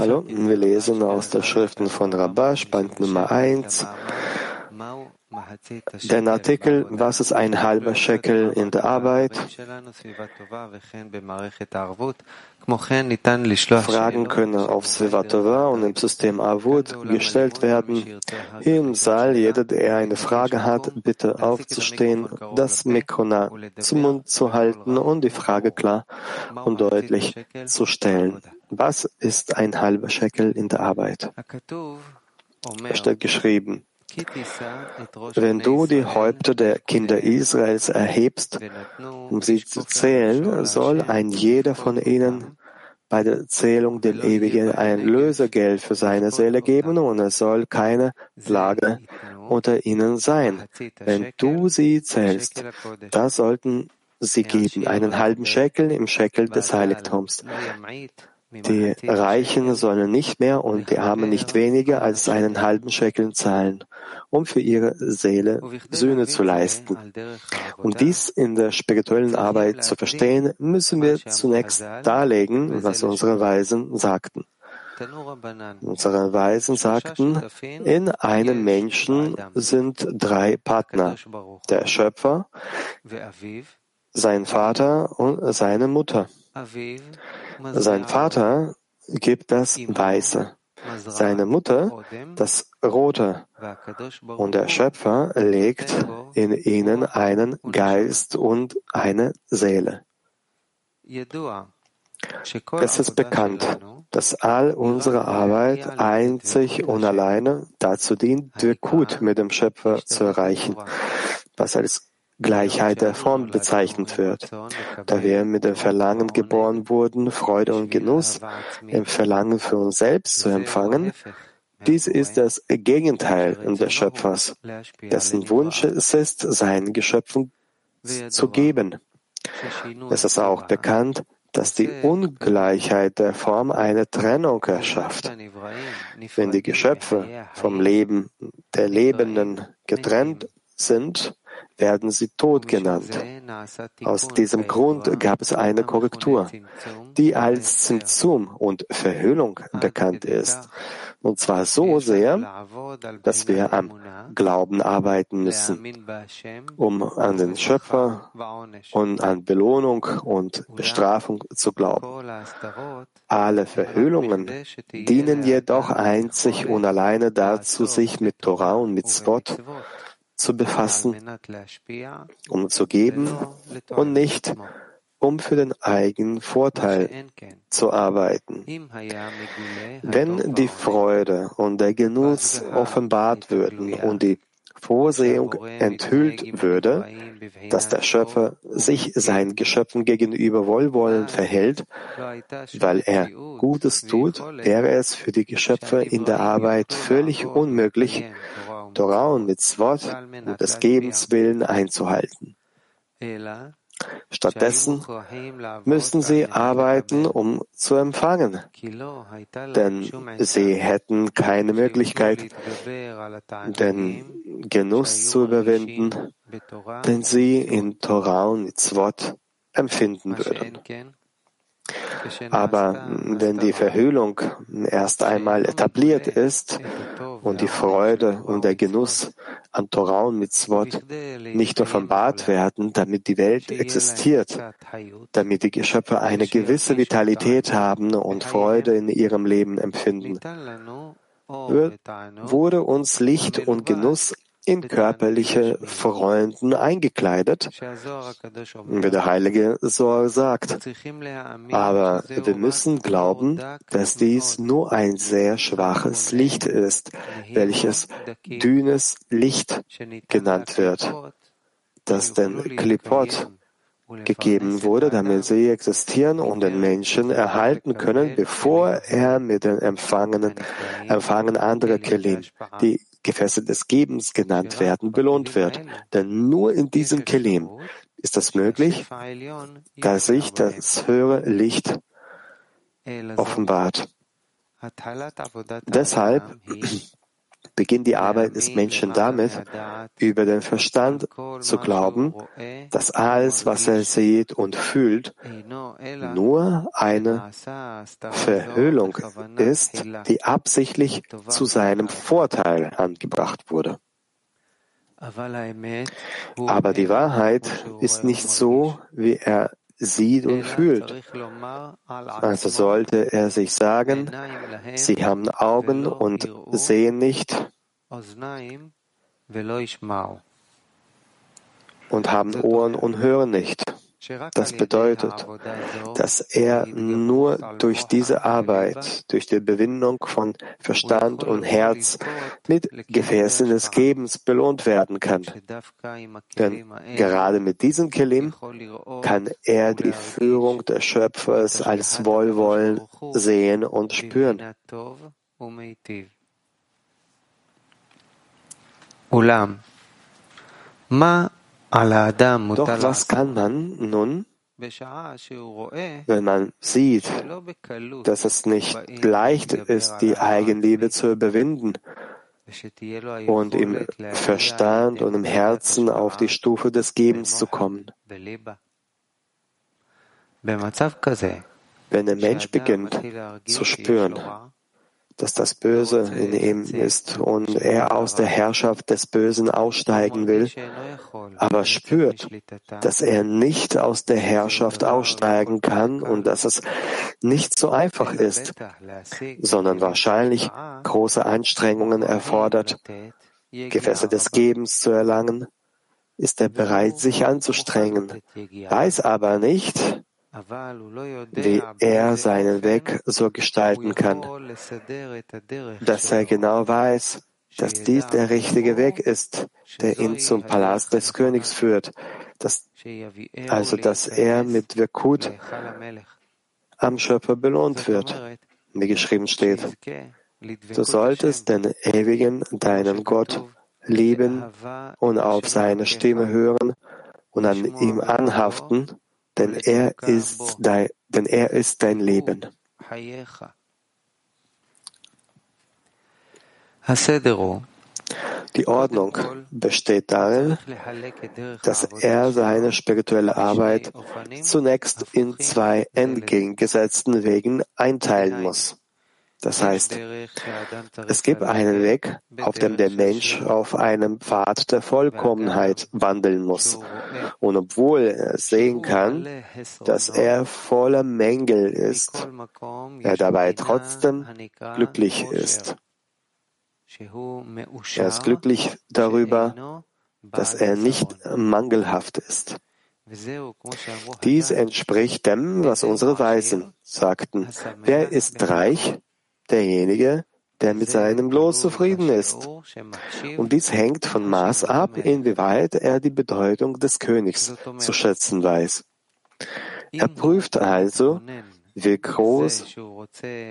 Hallo, wir lesen aus der Schriften von Rabash, Band Nummer 1, den Artikel Was ist ein halber Shekel in der Arbeit? Fragen können auf Svivatova und im System Avut gestellt werden. Im Saal, jeder, der eine Frage hat, bitte aufzustehen, das Mikrona zum Mund zu halten und die Frage klar und deutlich zu stellen. Was ist ein halber Shekel in der Arbeit? Es steht geschrieben, wenn du die Häupter der Kinder Israels erhebst, um sie zu zählen, soll ein jeder von ihnen bei der Zählung dem Ewigen ein Lösegeld für seine Seele geben und es soll keine Plage unter ihnen sein. Wenn du sie zählst, da sollten sie geben, einen halben Schekel im Schekel des Heiligtums. Die Reichen sollen nicht mehr und die Armen nicht weniger als einen halben Schekel zahlen, um für ihre Seele Sühne zu leisten. Um dies in der spirituellen Arbeit zu verstehen, müssen wir zunächst darlegen, was unsere Weisen sagten. Unsere Weisen sagten, in einem Menschen sind drei Partner, der Schöpfer, sein Vater und seine Mutter. Sein Vater gibt das Weiße, seine Mutter das Rote. Und der Schöpfer legt in ihnen einen Geist und eine Seele. Es ist bekannt, dass all unsere Arbeit einzig und alleine dazu dient, Wirkut mit dem Schöpfer zu erreichen, was als Gleichheit der Form bezeichnet wird. Da wir mit dem Verlangen geboren wurden, Freude und Genuss im Verlangen für uns selbst zu empfangen, dies ist das Gegenteil des Schöpfers, dessen Wunsch es ist, seinen Geschöpfen zu geben. Es ist auch bekannt, dass die Ungleichheit der Form eine Trennung erschafft. Wenn die Geschöpfe vom Leben der Lebenden getrennt sind, werden sie tot genannt. Aus diesem Grund gab es eine Korrektur, die als Zimtzum und Verhüllung bekannt ist. Und zwar so sehr, dass wir am Glauben arbeiten müssen, um an den Schöpfer und an Belohnung und Bestrafung zu glauben. Alle Verhüllungen dienen jedoch einzig und alleine dazu, sich mit Torah und mit Spot zu befassen, um zu geben und nicht um für den eigenen Vorteil zu arbeiten. Wenn die Freude und der Genuss offenbart würden und die Vorsehung enthüllt würde, dass der Schöpfer sich seinen Geschöpfen gegenüber wohlwollend verhält, weil er Gutes tut, wäre es für die Geschöpfe in der Arbeit völlig unmöglich, Torah und Mitzvot und des Gebens willen einzuhalten. Stattdessen müssten sie arbeiten, um zu empfangen, denn sie hätten keine Möglichkeit, den Genuss zu überwinden, den sie in Torah und Mitzvot empfinden würden. Aber wenn die Verhüllung erst einmal etabliert ist und die Freude und der Genuss an Torah und Mitzvot nicht offenbart werden, damit die Welt existiert, damit die Geschöpfe eine gewisse Vitalität haben und Freude in ihrem Leben empfinden, wurde uns Licht und Genuss in körperliche Freunden eingekleidet, wie der heilige Sohr sagt. Aber wir müssen glauben, dass dies nur ein sehr schwaches Licht ist, welches dünnes Licht genannt wird, das den Klipot gegeben wurde, damit sie existieren und den Menschen erhalten können, bevor er mit den Empfangenen, Empfangen anderer Kelim, die Gefäße des Gebens genannt werden, belohnt wird. Denn nur in diesem Kelim ist es möglich, dass sich das höhere Licht offenbart. Deshalb beginnt die Arbeit des Menschen damit, über den Verstand zu glauben, dass alles, was er sieht und fühlt, nur eine Verhüllung ist, die absichtlich zu seinem Vorteil angebracht wurde. Aber die Wahrheit ist nicht so, wie er sieht und fühlt. Also sollte er sich sagen, sie haben Augen und sehen nicht und haben Ohren und hören nicht. Das bedeutet, dass er nur durch diese Arbeit, durch die Bewindung von Verstand und Herz mit Gefäßen des Gebens belohnt werden kann. Denn gerade mit diesem Kelim kann er die Führung des Schöpfers als Wohlwollen sehen und spüren. Ulam. Ma doch was kann man nun, wenn man sieht, dass es nicht leicht ist, die Eigenliebe zu überwinden und im Verstand und im Herzen auf die Stufe des Gebens zu kommen? Wenn der Mensch beginnt zu spüren, dass das Böse in ihm ist und er aus der Herrschaft des Bösen aussteigen will, aber spürt, dass er nicht aus der Herrschaft aussteigen kann und dass es nicht so einfach ist, sondern wahrscheinlich große Anstrengungen erfordert, Gefäße des Gebens zu erlangen, ist er bereit, sich anzustrengen, weiß aber nicht, wie er seinen Weg so gestalten kann, dass er genau weiß, dass dies der richtige Weg ist, der ihn zum Palast des Königs führt, dass, also dass er mit Wirkut am Schöpfer belohnt wird, wie geschrieben steht. Du solltest den Ewigen, deinen Gott, lieben und auf seine Stimme hören und an ihm anhaften, denn er ist dein, denn er ist dein Leben. Die Ordnung besteht darin, dass er seine spirituelle Arbeit zunächst in zwei entgegengesetzten Wegen einteilen muss. Das heißt, es gibt einen Weg, auf dem der Mensch auf einem Pfad der Vollkommenheit wandeln muss. Und obwohl er sehen kann, dass er voller Mängel ist, er dabei trotzdem glücklich ist. Er ist glücklich darüber, dass er nicht mangelhaft ist. Dies entspricht dem, was unsere Weisen sagten. Wer ist reich? Derjenige, der mit seinem Los zufrieden ist. Und dies hängt von Maß ab, inwieweit er die Bedeutung des Königs zu schätzen weiß. Er prüft also, wie groß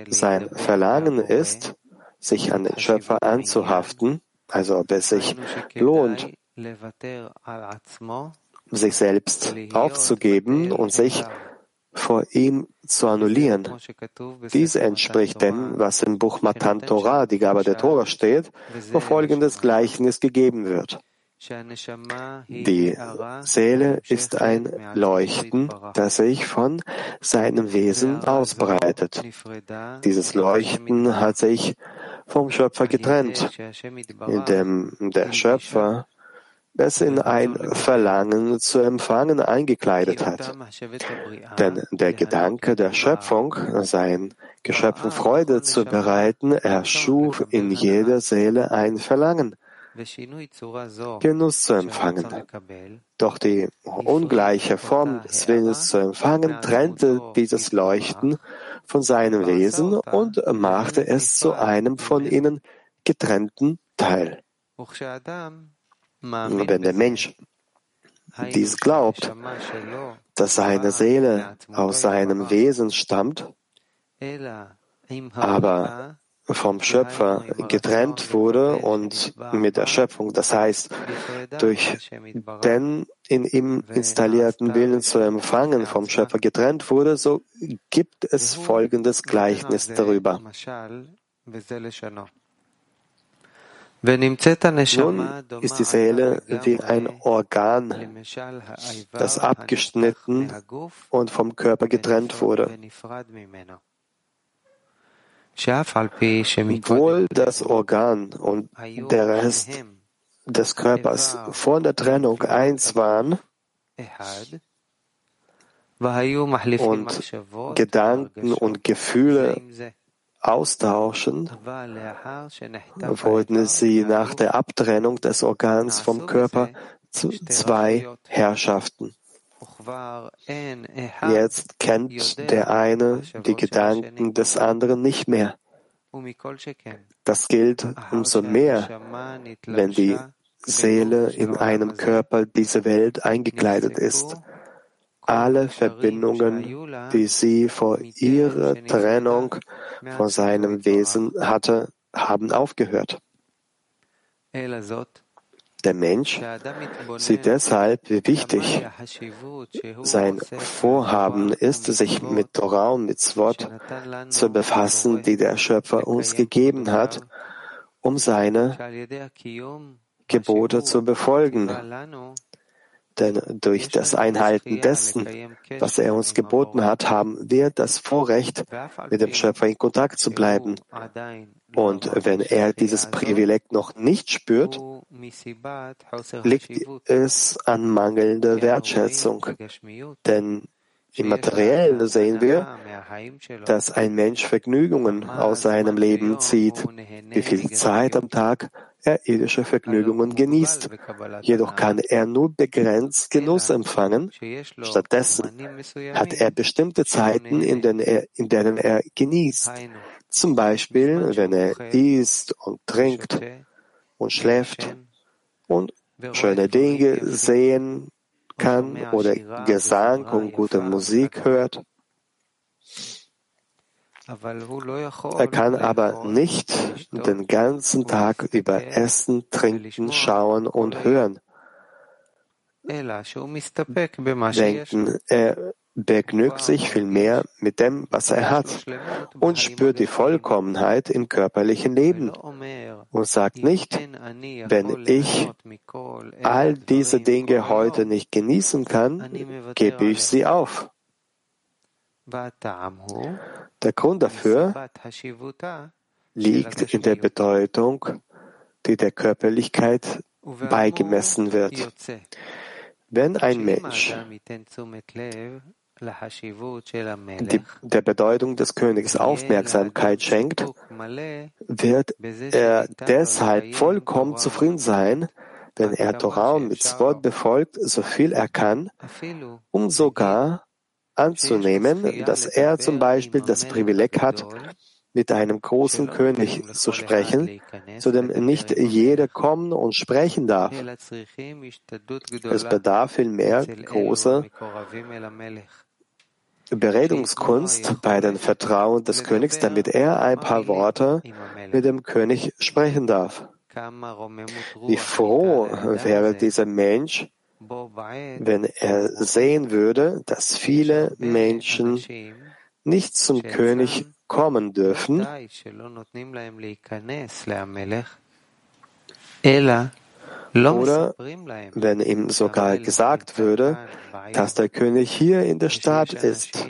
sein Verlangen ist, sich an den Schöpfer anzuhaften, also ob es sich lohnt, sich selbst aufzugeben und sich vor ihm zu annullieren. Dies entspricht dem, was im Buch Matan Torah, die Gabe der Tora steht, wo folgendes Gleichnis gegeben wird. Die Seele ist ein Leuchten, das sich von seinem Wesen ausbreitet. Dieses Leuchten hat sich vom Schöpfer getrennt, indem der Schöpfer es in ein Verlangen zu empfangen eingekleidet hat. Denn der Gedanke der Schöpfung, seinen Geschöpfen Freude zu bereiten, erschuf in jeder Seele ein Verlangen, Genuss zu empfangen. Doch die ungleiche Form des Willens zu empfangen trennte dieses Leuchten von seinem Wesen und machte es zu einem von ihnen getrennten Teil. Wenn der Mensch dies glaubt, dass seine Seele aus seinem Wesen stammt, aber vom Schöpfer getrennt wurde und mit der Schöpfung, das heißt, durch den in ihm installierten Willen zu empfangen vom Schöpfer getrennt wurde, so gibt es folgendes Gleichnis darüber. Nun ist die Seele wie ein Organ, das abgeschnitten und vom Körper getrennt wurde. Obwohl das Organ und der Rest des Körpers vor der Trennung eins waren und Gedanken und Gefühle austauschen, wurden sie nach der Abtrennung des Organs vom Körper zu zwei Herrschaften. Jetzt kennt der eine die Gedanken des anderen nicht mehr. Das gilt umso mehr, wenn die Seele in einem Körper diese Welt eingekleidet ist alle Verbindungen, die sie vor ihrer Trennung von seinem Wesen hatte, haben aufgehört. Der Mensch sieht deshalb, wie wichtig sein Vorhaben ist, sich mit Torah und mit Swot zu befassen, die der Schöpfer uns gegeben hat, um seine Gebote zu befolgen denn durch das Einhalten dessen, was er uns geboten hat, haben wir das Vorrecht, mit dem Schöpfer in Kontakt zu bleiben. Und wenn er dieses Privileg noch nicht spürt, liegt es an mangelnder Wertschätzung. Denn im Materiellen sehen wir, dass ein Mensch Vergnügungen aus seinem Leben zieht, wie viel Zeit am Tag er irdische Vergnügungen genießt. Jedoch kann er nur begrenzt Genuss empfangen. Stattdessen hat er bestimmte Zeiten, in denen er, in denen er genießt. Zum Beispiel, wenn er isst und trinkt und schläft und schöne Dinge sehen kann oder Gesang und gute Musik hört. Er kann aber nicht den ganzen Tag über Essen, Trinken, Schauen und Hören. denken. Er begnügt sich vielmehr mit dem, was er hat und spürt die Vollkommenheit im körperlichen Leben. und sagt nicht, wenn ich all diese Dinge heute nicht genießen kann, gebe ich sie auf. Der Grund dafür liegt in der Bedeutung, die der Körperlichkeit beigemessen wird. Wenn ein Mensch die, der Bedeutung des Königs Aufmerksamkeit schenkt, wird er deshalb vollkommen zufrieden sein, wenn er Torah und Mitzvot befolgt, so viel er kann, um sogar anzunehmen, dass er zum Beispiel das Privileg hat, mit einem großen König zu sprechen, zu dem nicht jeder kommen und sprechen darf. Es bedarf vielmehr großer Beredungskunst bei den Vertrauen des Königs, damit er ein paar Worte mit dem König sprechen darf. Wie froh wäre dieser Mensch, wenn er sehen würde, dass viele Menschen nicht zum König kommen dürfen, oder wenn ihm sogar gesagt würde, dass der König hier in der Stadt ist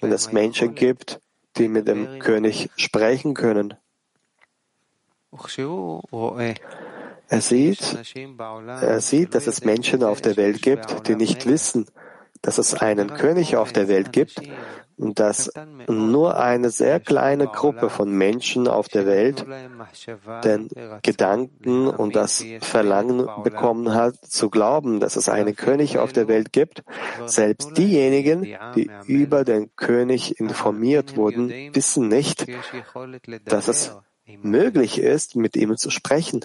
und es Menschen gibt, die mit dem König sprechen können. Er sieht, er sieht, dass es Menschen auf der Welt gibt, die nicht wissen, dass es einen König auf der Welt gibt und dass nur eine sehr kleine Gruppe von Menschen auf der Welt den Gedanken und das Verlangen bekommen hat, zu glauben, dass es einen König auf der Welt gibt. Selbst diejenigen, die über den König informiert wurden, wissen nicht, dass es möglich ist, mit ihm zu sprechen.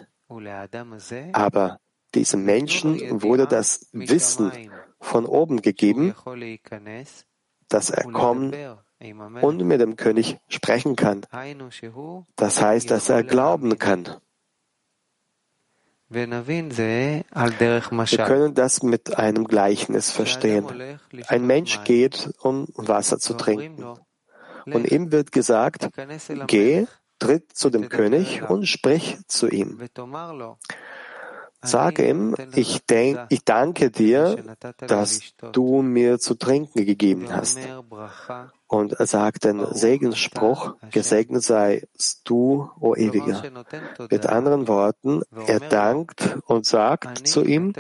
Aber diesem Menschen wurde das Wissen von oben gegeben, dass er kommen und mit dem König sprechen kann. Das heißt, dass er glauben kann. Wir können das mit einem Gleichnis verstehen. Ein Mensch geht, um Wasser zu trinken. Und ihm wird gesagt, geh tritt zu dem König und sprich zu ihm. Sage ihm, ich, denk, ich danke dir, dass du mir zu trinken gegeben hast. Und er sagt den Segensspruch, gesegnet seist du, o Ewiger. Mit anderen Worten, er dankt und sagt zu ihm,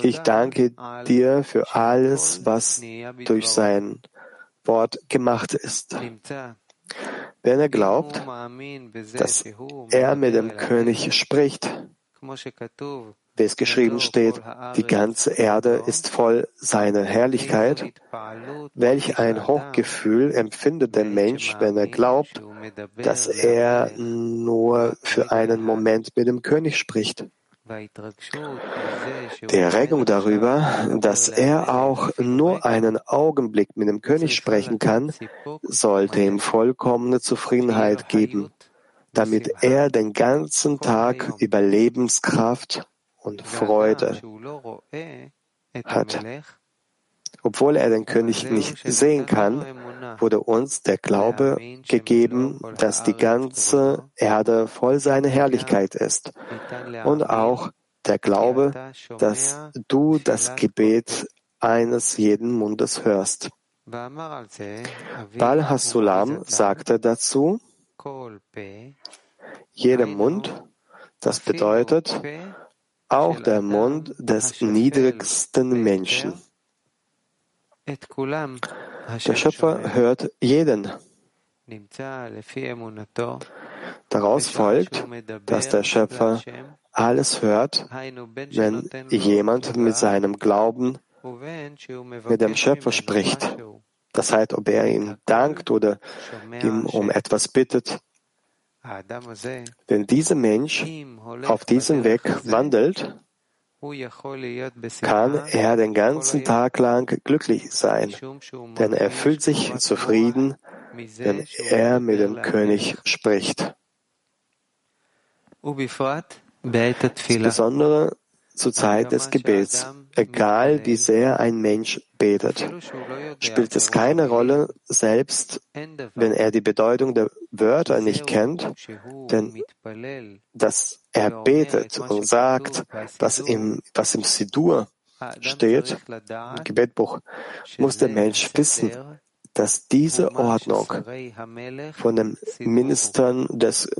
ich danke dir für alles, was durch sein Wort gemacht ist. Wenn er glaubt, dass er mit dem König spricht, wie es geschrieben steht, die ganze Erde ist voll seiner Herrlichkeit. Welch ein Hochgefühl empfindet der Mensch, wenn er glaubt, dass er nur für einen Moment mit dem König spricht. Die Erregung darüber, dass er auch nur einen Augenblick mit dem König sprechen kann, sollte ihm vollkommene Zufriedenheit geben damit er den ganzen Tag Überlebenskraft und Freude hat. Obwohl er den König nicht sehen kann, wurde uns der Glaube gegeben, dass die ganze Erde voll seiner Herrlichkeit ist. Und auch der Glaube, dass du das Gebet eines jeden Mundes hörst. Bal Hasulam sagte dazu, jeder Mund, das bedeutet auch der Mund des niedrigsten Menschen. Der Schöpfer hört jeden. Daraus folgt, dass der Schöpfer alles hört, wenn jemand mit seinem Glauben mit dem Schöpfer spricht. Das heißt, ob er ihm dankt oder ihm um etwas bittet. Wenn dieser Mensch auf diesem Weg wandelt, kann er den ganzen Tag lang glücklich sein, denn er fühlt sich zufrieden, wenn er mit dem König spricht. Insbesondere zur Zeit des Gebets, egal wie sehr ein Mensch betet, spielt es keine Rolle, selbst wenn er die Bedeutung der Wörter nicht kennt, denn dass er betet und sagt, was im, was im Sidur steht, im Gebetbuch, muss der Mensch wissen, dass diese Ordnung von den Ministern des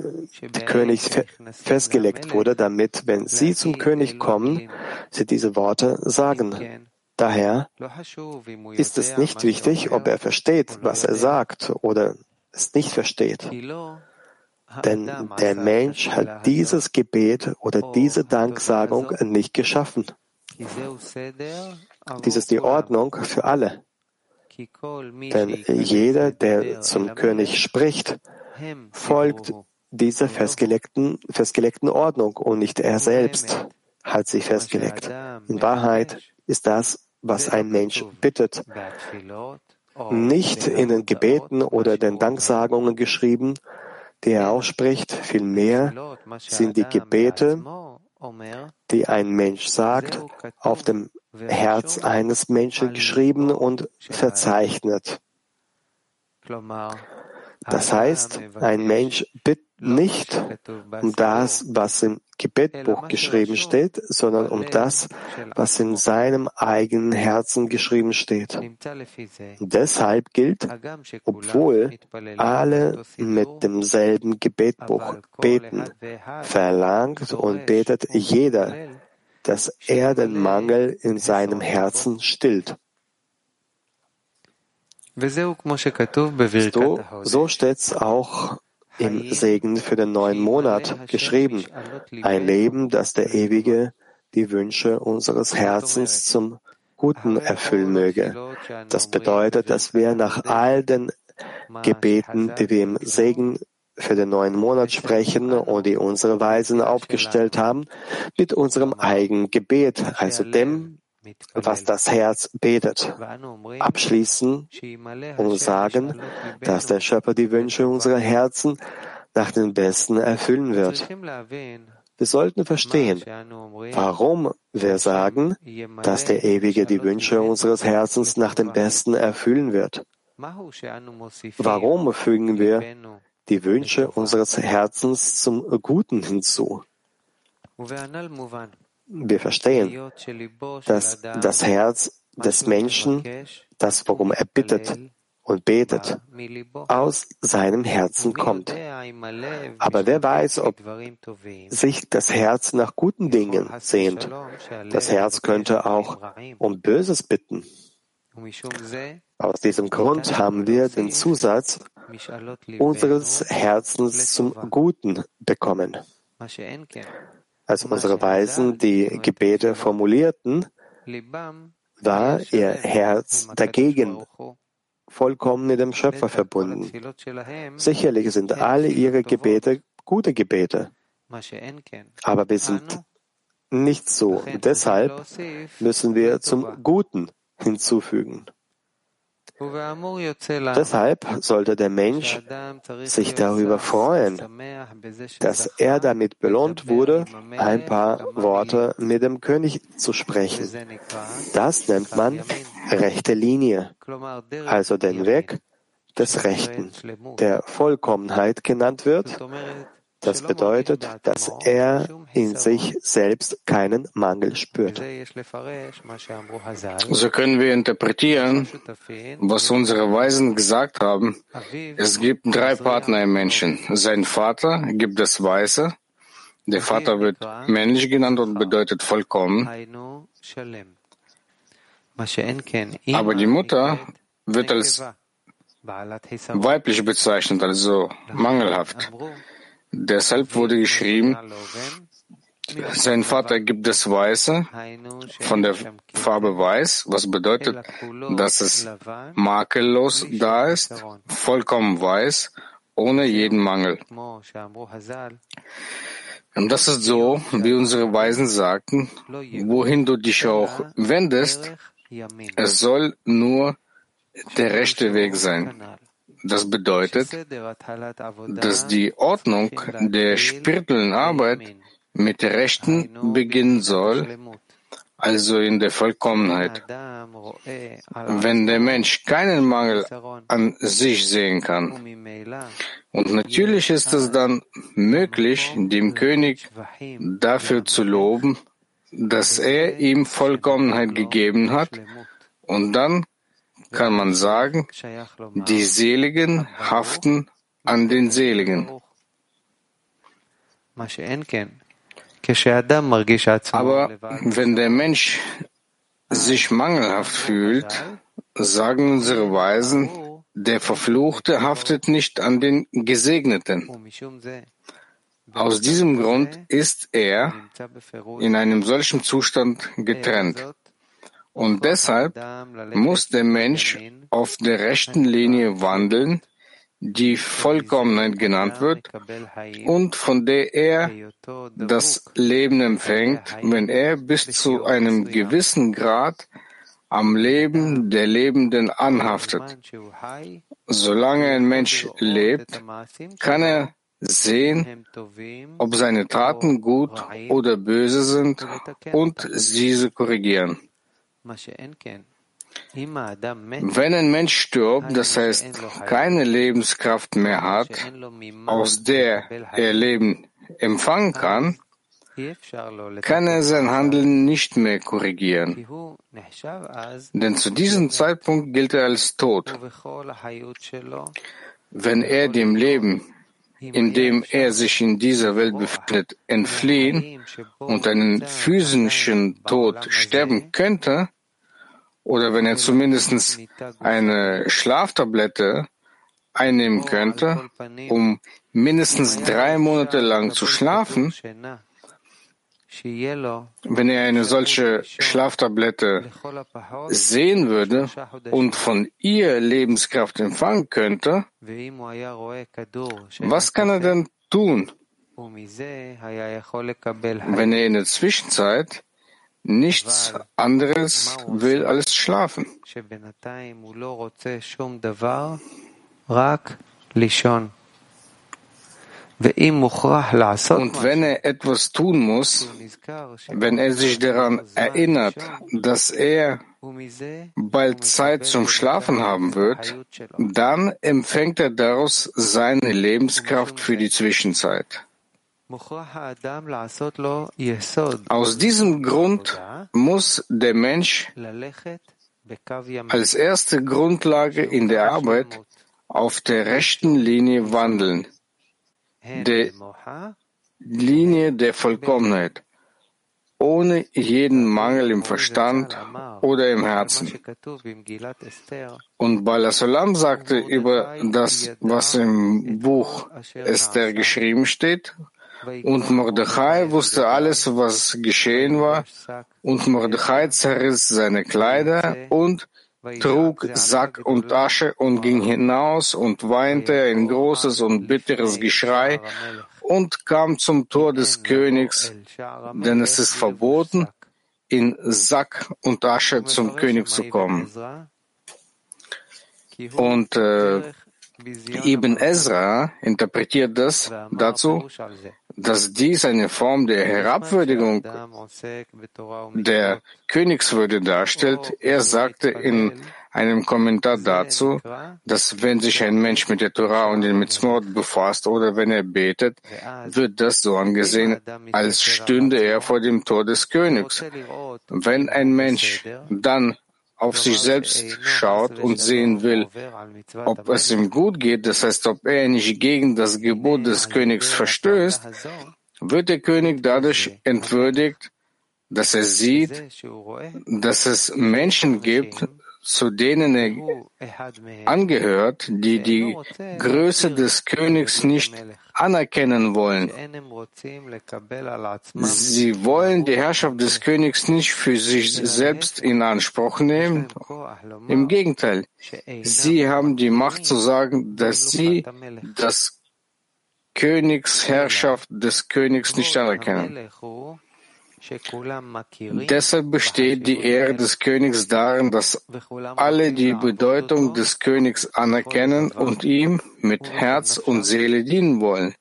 Königs festgelegt wurde, damit, wenn sie zum König kommen, sie diese Worte sagen. Daher ist es nicht wichtig, ob er versteht, was er sagt oder es nicht versteht. Denn der Mensch hat dieses Gebet oder diese Danksagung nicht geschaffen. Dies ist die Ordnung für alle. Denn jeder, der zum König spricht, folgt dieser festgelegten, festgelegten Ordnung und nicht er selbst hat sie festgelegt. In Wahrheit ist das, was ein Mensch bittet, nicht in den Gebeten oder den Danksagungen geschrieben, die er ausspricht, vielmehr sind die Gebete, die ein Mensch sagt, auf dem Herz eines Menschen geschrieben und verzeichnet. Das heißt, ein Mensch bittet nicht um das, was im Gebetbuch geschrieben steht, sondern um das, was in seinem eigenen Herzen geschrieben steht. Deshalb gilt, obwohl alle mit demselben Gebetbuch beten, verlangt und betet jeder, dass er den Mangel in seinem Herzen stillt. So, so steht es auch im Segen für den neuen Monat geschrieben. Ein Leben, das der Ewige die Wünsche unseres Herzens zum Guten erfüllen möge. Das bedeutet, dass wir nach all den Gebeten, die wir im Segen für den neuen Monat sprechen und die unsere Weisen aufgestellt haben, mit unserem eigenen Gebet, also dem, was das Herz betet, abschließen und sagen, dass der Schöpfer die Wünsche unserer Herzen nach dem Besten erfüllen wird. Wir sollten verstehen, warum wir sagen, dass der Ewige die Wünsche unseres Herzens nach dem Besten erfüllen wird. Warum fügen wir die Wünsche unseres Herzens zum Guten hinzu. Wir verstehen, dass das Herz des Menschen, das worum er bittet und betet, aus seinem Herzen kommt. Aber wer weiß, ob sich das Herz nach guten Dingen sehnt. Das Herz könnte auch um Böses bitten. Aus diesem Grund haben wir den Zusatz unseres Herzens zum Guten bekommen. Als unsere Weisen die Gebete formulierten, war ihr Herz dagegen vollkommen mit dem Schöpfer verbunden. Sicherlich sind alle ihre Gebete gute Gebete, aber wir sind nicht so. Deshalb müssen wir zum Guten hinzufügen. Deshalb sollte der Mensch sich darüber freuen, dass er damit belohnt wurde, ein paar Worte mit dem König zu sprechen. Das nennt man rechte Linie, also den Weg des Rechten, der Vollkommenheit genannt wird, das bedeutet, dass er in sich selbst keinen Mangel spürt. So können wir interpretieren, was unsere Weisen gesagt haben. Es gibt drei Partner im Menschen. Sein Vater gibt das Weiße. Der Vater wird männlich genannt und bedeutet vollkommen. Aber die Mutter wird als weiblich bezeichnet, also mangelhaft. Deshalb wurde geschrieben, sein Vater gibt das Weiße von der Farbe Weiß, was bedeutet, dass es makellos da ist, vollkommen weiß, ohne jeden Mangel. Und das ist so, wie unsere Weisen sagten, wohin du dich auch wendest, es soll nur der rechte Weg sein. Das bedeutet, dass die Ordnung der spirituellen Arbeit mit Rechten beginnen soll, also in der Vollkommenheit. Wenn der Mensch keinen Mangel an sich sehen kann, und natürlich ist es dann möglich, dem König dafür zu loben, dass er ihm Vollkommenheit gegeben hat, und dann kann man sagen, die Seligen haften an den Seligen. Aber wenn der Mensch sich mangelhaft fühlt, sagen unsere Weisen, der Verfluchte haftet nicht an den Gesegneten. Aus diesem Grund ist er in einem solchen Zustand getrennt. Und deshalb muss der Mensch auf der rechten Linie wandeln, die Vollkommenheit genannt wird und von der er das Leben empfängt, wenn er bis zu einem gewissen Grad am Leben der Lebenden anhaftet. Solange ein Mensch lebt, kann er sehen, ob seine Taten gut oder böse sind und diese korrigieren. Wenn ein Mensch stirbt, das heißt keine Lebenskraft mehr hat, aus der er Leben empfangen kann, kann er sein Handeln nicht mehr korrigieren. Denn zu diesem Zeitpunkt gilt er als tot. Wenn er dem Leben, in dem er sich in dieser Welt befindet, entfliehen und einen physischen Tod sterben könnte, oder wenn er zumindest eine Schlaftablette einnehmen könnte, um mindestens drei Monate lang zu schlafen, wenn er eine solche Schlaftablette sehen würde und von ihr Lebenskraft empfangen könnte, was kann er denn tun, wenn er in der Zwischenzeit nichts anderes will als schlafen? Und wenn er etwas tun muss, wenn er sich daran erinnert, dass er bald Zeit zum Schlafen haben wird, dann empfängt er daraus seine Lebenskraft für die Zwischenzeit. Aus diesem Grund muss der Mensch als erste Grundlage in der Arbeit auf der rechten Linie wandeln, der Linie der Vollkommenheit, ohne jeden Mangel im Verstand oder im Herzen. Und Balasolam sagte über das, was im Buch Esther geschrieben steht, und Mordechai wusste alles, was geschehen war, und Mordechai zerriss seine Kleider und trug Sack und Asche und ging hinaus und weinte ein großes und bitteres Geschrei und kam zum Tor des Königs, denn es ist verboten, in Sack und Asche zum König zu kommen. Und äh, Ibn Ezra interpretiert das dazu, dass dies eine Form der Herabwürdigung der Königswürde darstellt. Er sagte in einem Kommentar dazu, dass wenn sich ein Mensch mit der Torah und den Mitzvot befasst oder wenn er betet, wird das so angesehen, als stünde er vor dem Tor des Königs. Wenn ein Mensch dann auf sich selbst schaut und sehen will, ob es ihm gut geht, das heißt, ob er nicht gegen das Gebot des Königs verstößt, wird der König dadurch entwürdigt, dass er sieht, dass es Menschen gibt, zu denen er angehört, die die Größe des Königs nicht anerkennen wollen. Sie wollen die Herrschaft des Königs nicht für sich selbst in Anspruch nehmen. Im Gegenteil, sie haben die Macht zu sagen, dass sie das Königsherrschaft des Königs nicht anerkennen. Deshalb besteht die Ehre des Königs darin, dass alle die Bedeutung des Königs anerkennen und ihm mit Herz und Seele dienen wollen.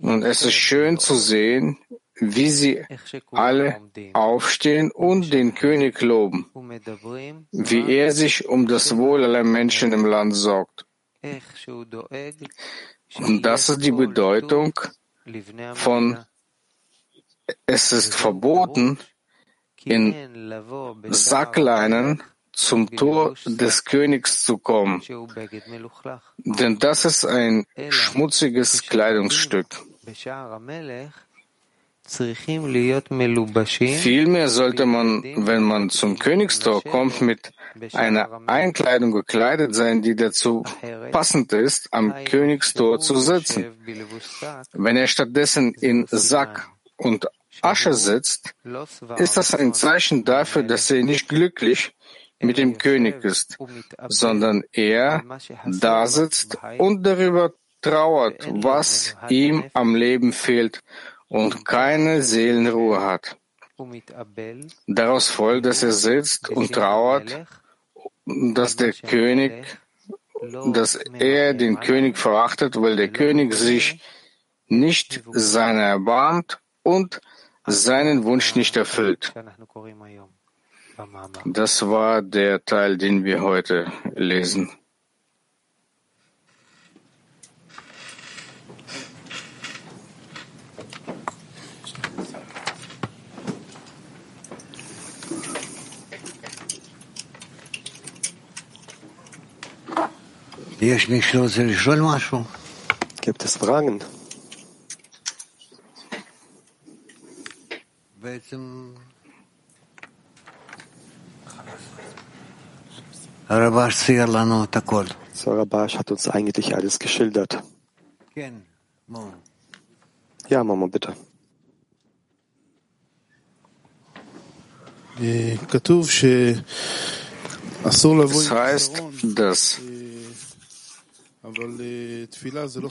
Und es ist schön zu sehen, wie sie alle aufstehen und den König loben, wie er sich um das Wohl aller Menschen im Land sorgt. Und das ist die Bedeutung von es ist verboten, in Sackleinen zum Tor des Königs zu kommen, denn das ist ein schmutziges Kleidungsstück. Vielmehr sollte man, wenn man zum Königstor kommt, mit einer Einkleidung gekleidet sein, die dazu passend ist, am Königstor zu sitzen. Wenn er stattdessen in Sack und Asche sitzt, ist das ein Zeichen dafür, dass er nicht glücklich mit dem König ist, sondern er da sitzt und darüber trauert, was ihm am Leben fehlt und keine Seelenruhe hat. Daraus folgt, dass er sitzt und trauert, dass der König, dass er den König verachtet, weil der König sich nicht seiner erbarmt und seinen Wunsch nicht erfüllt. Das war der Teil, den wir heute lesen. Gibt es Fragen? Sarabash hat uns eigentlich alles geschildert. Ja, Mama, bitte. Es heißt, dass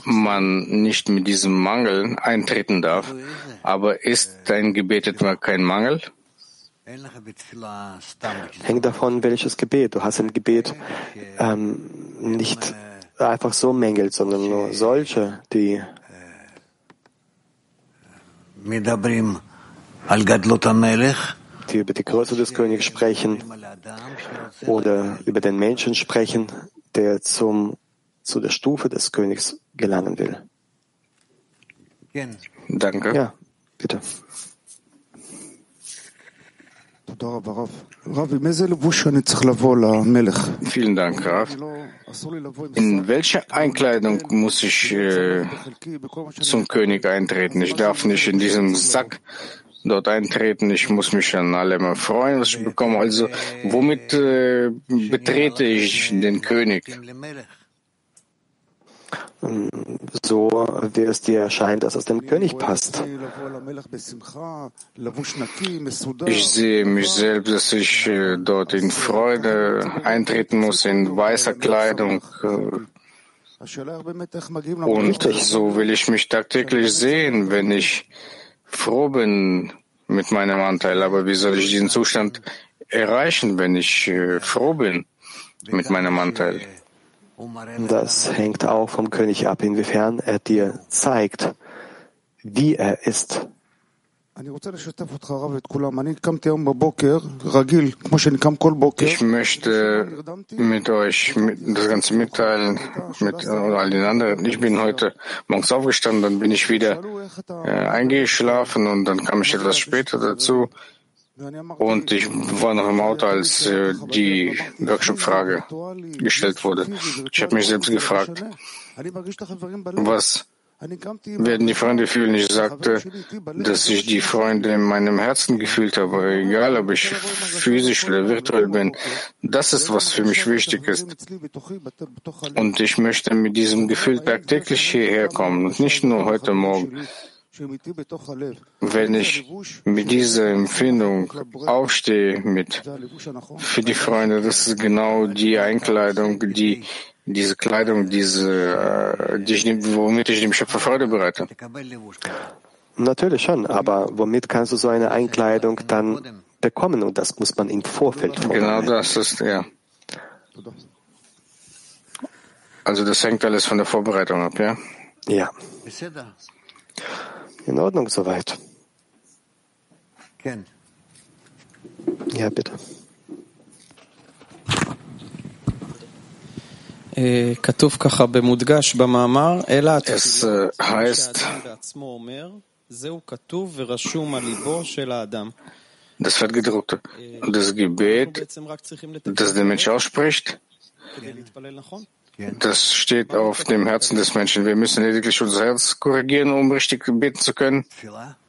man nicht mit diesem Mangel eintreten darf. Aber ist dein Gebet etwa kein Mangel? Hängt davon, welches Gebet. Du hast im Gebet ähm, nicht einfach so mängelt, sondern nur solche, die die über die Größe des Königs sprechen oder über den Menschen sprechen, der zum, zu der Stufe des Königs gelangen will. Danke. Ja, bitte. Vielen Dank, Rav. In welche Einkleidung muss ich äh, zum König eintreten? Ich darf nicht in diesem Sack dort eintreten. Ich muss mich an allem freuen, was ich bekomme. Also, womit äh, betrete ich den König? So wie es dir erscheint, dass es dem König passt. Ich sehe mich selbst, dass ich äh, dort in Freude eintreten muss, in weißer Kleidung. äh, Und so will ich mich tagtäglich sehen, wenn ich froh bin mit meinem Anteil. Aber wie soll ich diesen Zustand erreichen, wenn ich äh, froh bin mit meinem Anteil? Das hängt auch vom König ab, inwiefern er dir zeigt, wie er ist. Ich möchte mit euch das Ganze mitteilen, mit all den anderen. Ich bin heute morgens aufgestanden, dann bin ich wieder äh, eingeschlafen und dann kam ich etwas später dazu. Und ich war noch im Auto, als äh, die Workshop-Frage gestellt wurde. Ich habe mich selbst gefragt, was werden die Freunde fühlen? Ich sagte, dass ich die Freunde in meinem Herzen gefühlt habe, egal ob ich physisch oder virtuell bin. Das ist, was für mich wichtig ist. Und ich möchte mit diesem Gefühl tagtäglich hierher kommen und nicht nur heute Morgen. Wenn ich mit dieser Empfindung aufstehe mit für die Freunde, das ist genau die Einkleidung, die diese Kleidung, diese, die ich, womit ich dem Schöpfer Freude bereite. Natürlich schon, aber womit kannst du so eine Einkleidung dann bekommen? Und das muss man im Vorfeld Genau das ist, ja. Also das hängt alles von der Vorbereitung ab, ja? Ja. In Ordnung soweit. Ja, bitte. Es äh, heißt, das wird gedruckt. Das Gebet, das der Mensch ausspricht, das steht auf dem Herzen des Menschen. Wir müssen lediglich unser Herz korrigieren, um richtig beten zu können.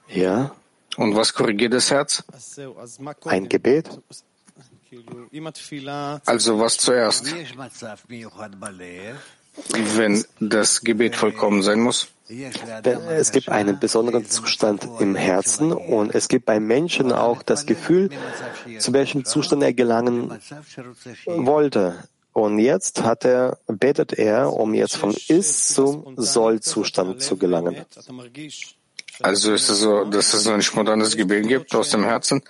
Ja. Und was korrigiert das Herz? Ein Gebet. Also was zuerst? Wenn das Gebet vollkommen sein muss? Es gibt einen besonderen Zustand im Herzen und es gibt beim Menschen auch das Gefühl, zu welchem Zustand er gelangen wollte. Und jetzt hat er, betet er, um jetzt von Ist zum Soll-Zustand zu gelangen. Also ist es so, dass es so ein spontanes Gebet gibt aus dem Herzen.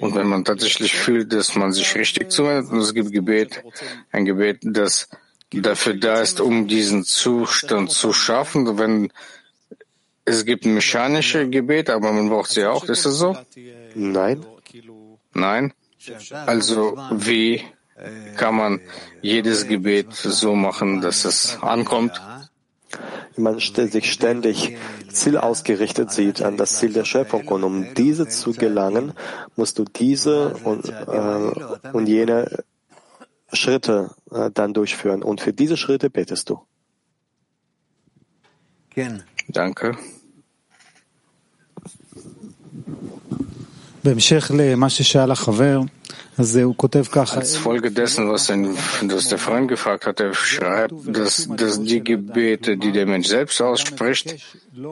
Und wenn man tatsächlich fühlt, dass man sich richtig zuwendet, und es gibt Gebet, ein Gebet, das dafür da ist, um diesen Zustand zu schaffen. Wenn es gibt mechanische Gebet, aber man braucht sie auch. Ist es so? Nein. Nein. Also wie kann man jedes Gebet so machen, dass es ankommt? man sich ständig zielausgerichtet sieht an das Ziel der Schöpfung. Und um diese zu gelangen, musst du diese und, äh, und jene Schritte äh, dann durchführen. Und für diese Schritte betest du. Danke. Als Folge dessen, was, ein, was der Freund gefragt hat, er schreibt, dass, dass die Gebete, die der Mensch selbst ausspricht,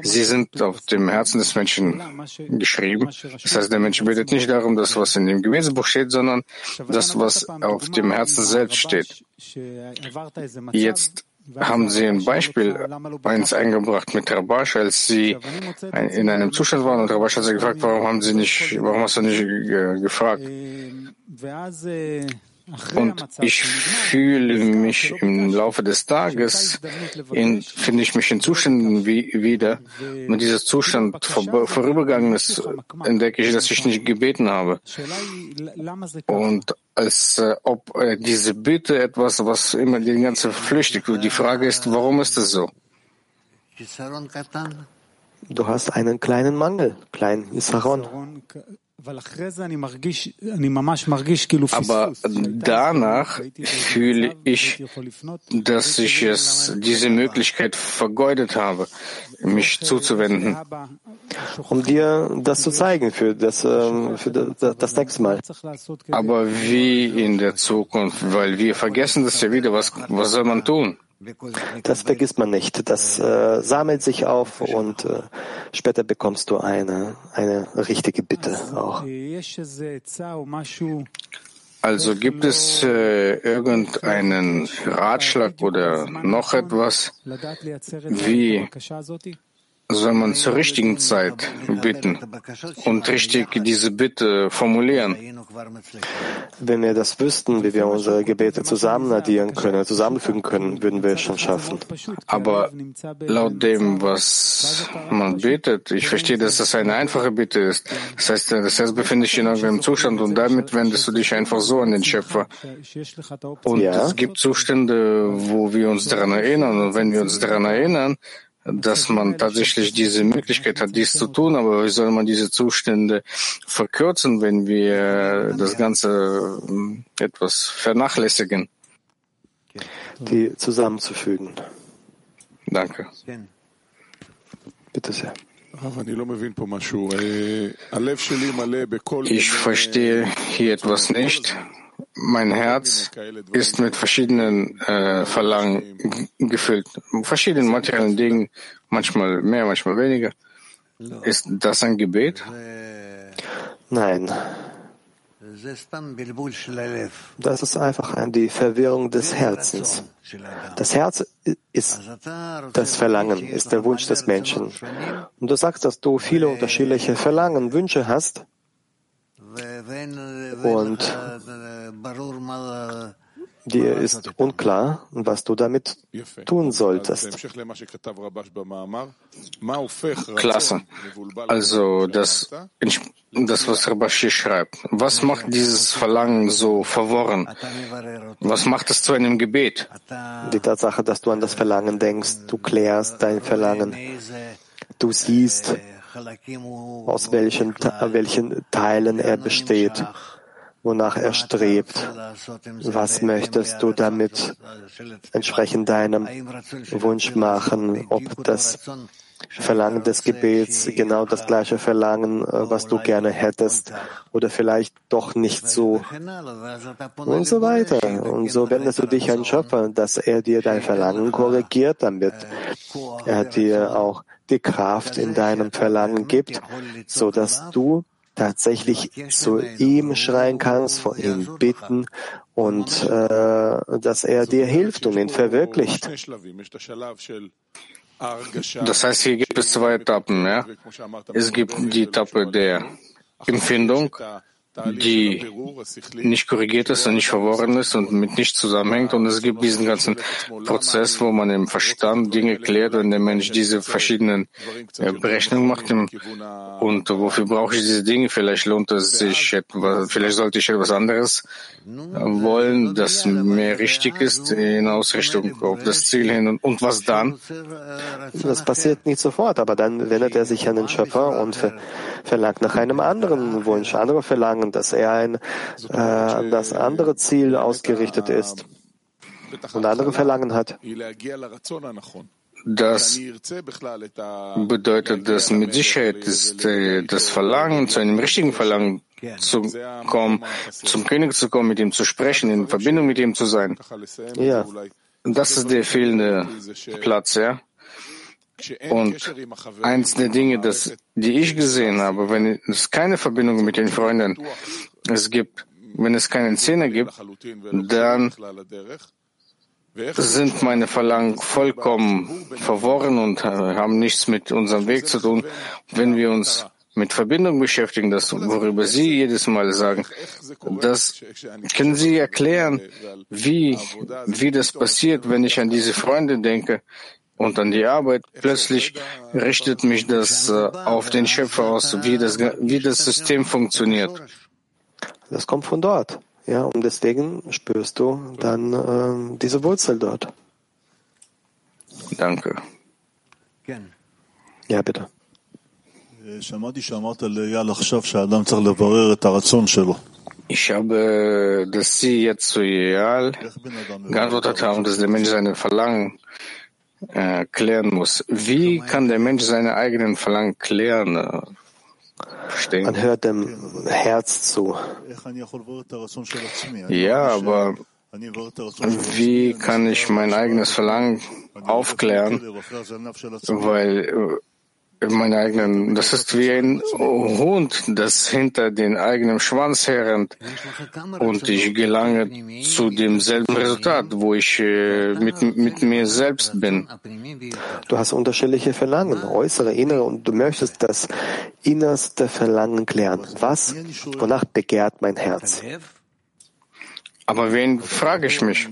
sie sind auf dem Herzen des Menschen geschrieben. Das heißt, der Mensch betet nicht darum, das, was in dem Gebetsbuch steht, sondern das, was auf dem Herzen selbst steht. Jetzt haben Sie ein Beispiel eins eingebracht mit Rabash, als Sie in einem Zustand waren und Rabash hat Sie gefragt, warum haben Sie nicht, warum hast du nicht gefragt? Und ich fühle mich im Laufe des Tages, in, finde ich mich in Zuständen wie, wieder. Wenn dieser Zustand vor, vorübergegangen ist, entdecke ich, dass ich nicht gebeten habe. Und als äh, ob äh, diese Bitte etwas, was immer die ganze flüchtig. Die Frage ist, warum ist es so? Du hast einen kleinen Mangel, kleinen Isaron. Aber danach fühle ich, dass ich es, diese Möglichkeit vergeudet habe, mich zuzuwenden. Um dir das zu zeigen für das, ähm, für das nächste Mal. Aber wie in der Zukunft? Weil wir vergessen das ja wieder. Was, was soll man tun? Das vergisst man nicht. Das äh, sammelt sich auf und äh, später bekommst du eine, eine richtige Bitte auch. Also gibt es äh, irgendeinen Ratschlag oder noch etwas, wie soll man zur richtigen Zeit bitten und richtig diese Bitte formulieren. Wenn wir das wüssten, wie wir unsere Gebete zusammen addieren können, zusammenfügen können, würden wir es schon schaffen. Aber laut dem, was man betet, ich verstehe, dass das eine einfache Bitte ist. Das heißt, das Herz befindet sich in irgendeinem Zustand und damit wendest du dich einfach so an den Schöpfer. Und ja. es gibt Zustände, wo wir uns daran erinnern. Und wenn wir uns daran erinnern, dass man tatsächlich diese Möglichkeit hat, dies zu tun, aber wie soll man diese Zustände verkürzen, wenn wir das Ganze ähm, etwas vernachlässigen? Die zusammenzufügen. Danke. Bitte sehr. Ich verstehe hier etwas nicht. Mein Herz ist mit verschiedenen äh, Verlangen gefüllt, verschiedenen materiellen Dingen, manchmal mehr, manchmal weniger. Ist das ein Gebet? Nein. Das ist einfach die Verwirrung des Herzens. Das Herz ist das Verlangen, ist der Wunsch des Menschen. Und du sagst, dass du viele unterschiedliche Verlangen, Wünsche hast. Und dir ist unklar, was du damit tun solltest. Klasse. Also das, das was Rabashi schreibt. Was macht dieses Verlangen so verworren? Was macht es zu einem Gebet? Die Tatsache, dass du an das Verlangen denkst, du klärst dein Verlangen, du siehst, aus welchen, welchen Teilen er besteht, wonach er strebt. Was möchtest du damit entsprechend deinem Wunsch machen, ob das Verlangen des Gebets genau das gleiche Verlangen, äh, was du gerne hättest, oder vielleicht doch nicht so und so weiter. Und so wendest du dich an Schöpfer, dass er dir dein Verlangen korrigiert, damit er dir auch die Kraft in deinem Verlangen gibt, so dass du tatsächlich zu ihm schreien kannst, vor ihm bitten und äh, dass er dir hilft und ihn verwirklicht. Das heißt, hier gibt es zwei Etappen. Ja? Es gibt die Etappe der Empfindung, die nicht korrigiert ist und nicht verworren ist und mit nichts zusammenhängt. Und es gibt diesen ganzen Prozess, wo man im Verstand Dinge klärt, wenn der Mensch diese verschiedenen äh, Berechnungen macht. Und wofür brauche ich diese Dinge? Vielleicht lohnt es sich etwas, vielleicht sollte ich etwas anderes wollen, das mehr richtig ist in Ausrichtung auf das Ziel hin. Und, und was dann? Das passiert nicht sofort, aber dann wendet er sich an den Schöpfer und verlangt nach einem anderen Wunsch, andere Verlangen, dass er ein, äh, an das andere Ziel ausgerichtet ist und andere Verlangen hat. Das bedeutet, dass mit Sicherheit ist äh, das Verlangen, zu einem richtigen Verlangen zu kommen, zum König zu kommen, mit ihm zu sprechen, in Verbindung mit ihm zu sein. Ja. Das ist der fehlende Platz, ja. Und eins der Dinge, das, die ich gesehen habe, wenn es keine Verbindung mit den Freunden es gibt, wenn es keinen Zehner gibt, dann sind meine Verlangen vollkommen verworren und haben nichts mit unserem Weg zu tun. Wenn wir uns mit Verbindung beschäftigen, das, worüber Sie jedes Mal sagen, das können Sie erklären, wie, wie das passiert, wenn ich an diese Freunde denke und an die Arbeit. Plötzlich richtet mich das äh, auf den Schöpfer aus, wie das, wie das System funktioniert. Das kommt von dort. Ja, und deswegen spürst du dann äh, diese Wurzel dort. Danke. Ja, bitte. Ich habe, dass Sie jetzt zu Ideal geantwortet haben, dass der Mensch seine Verlangen äh, klären muss. Wie kann der Mensch seine eigenen Verlangen klären? Verstehen? Man hört dem Herz zu. Ja, aber wie kann ich mein eigenes Verlangen aufklären? Weil äh, meine eigenen, das ist wie ein Hund, das hinter den eigenen Schwanz herrennt und ich gelange zu demselben Resultat, wo ich äh, mit, mit mir selbst bin. Du hast unterschiedliche Verlangen, äußere, innere, und du möchtest das innerste Verlangen klären. Was, wonach begehrt mein Herz? Aber wen frage ich mich?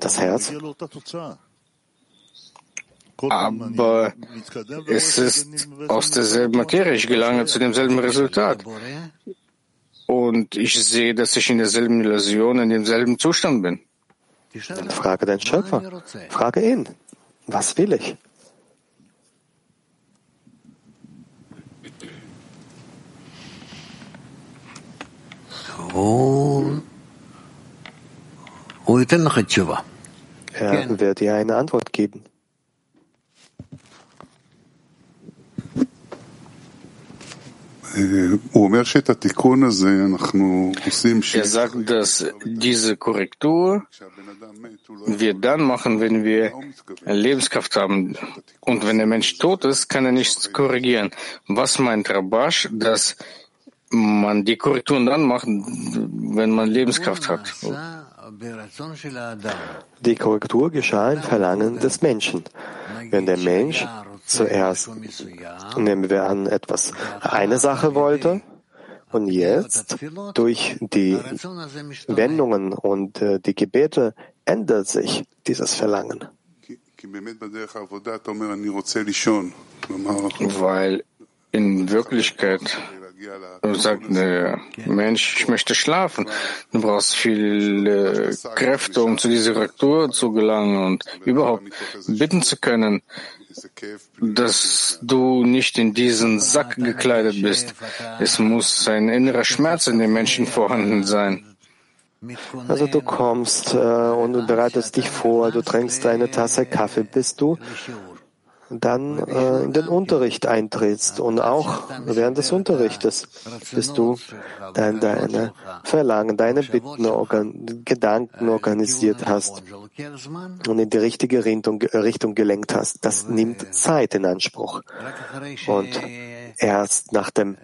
Das Herz? Aber es ist aus derselben Materie. Ich gelange zu demselben Resultat. Und ich sehe, dass ich in derselben Illusion, in demselben Zustand bin. Dann frage deinen Schöpfer. Frage ihn. Was will ich? Er wird dir eine Antwort geben. Er sagt, dass diese Korrektur wir dann machen, wenn wir Lebenskraft haben. Und wenn der Mensch tot ist, kann er nichts korrigieren. Was meint Rabash, dass man die Korrekturen dann macht, wenn man Lebenskraft hat? Die Korrektur geschah im Verlangen des Menschen. Wenn der Mensch zuerst, nehmen wir an, etwas, eine Sache wollte, und jetzt durch die Wendungen und äh, die Gebete ändert sich dieses Verlangen. Weil in Wirklichkeit sagt der Mensch, ich möchte schlafen. Du brauchst viele Kräfte, um zu dieser Rektur zu gelangen und überhaupt bitten zu können, dass du nicht in diesen Sack gekleidet bist. Es muss ein innerer Schmerz in den Menschen vorhanden sein. Also du kommst äh, und bereitest dich vor, du trinkst eine Tasse Kaffee, bist du dann äh, in den Unterricht eintrittst und auch während des Unterrichtes bist du dein, deine Verlangen, deine Bitten, organ, Gedanken organisiert hast und in die richtige Richtung, Richtung gelenkt hast. Das nimmt Zeit in Anspruch. Und erst nachdem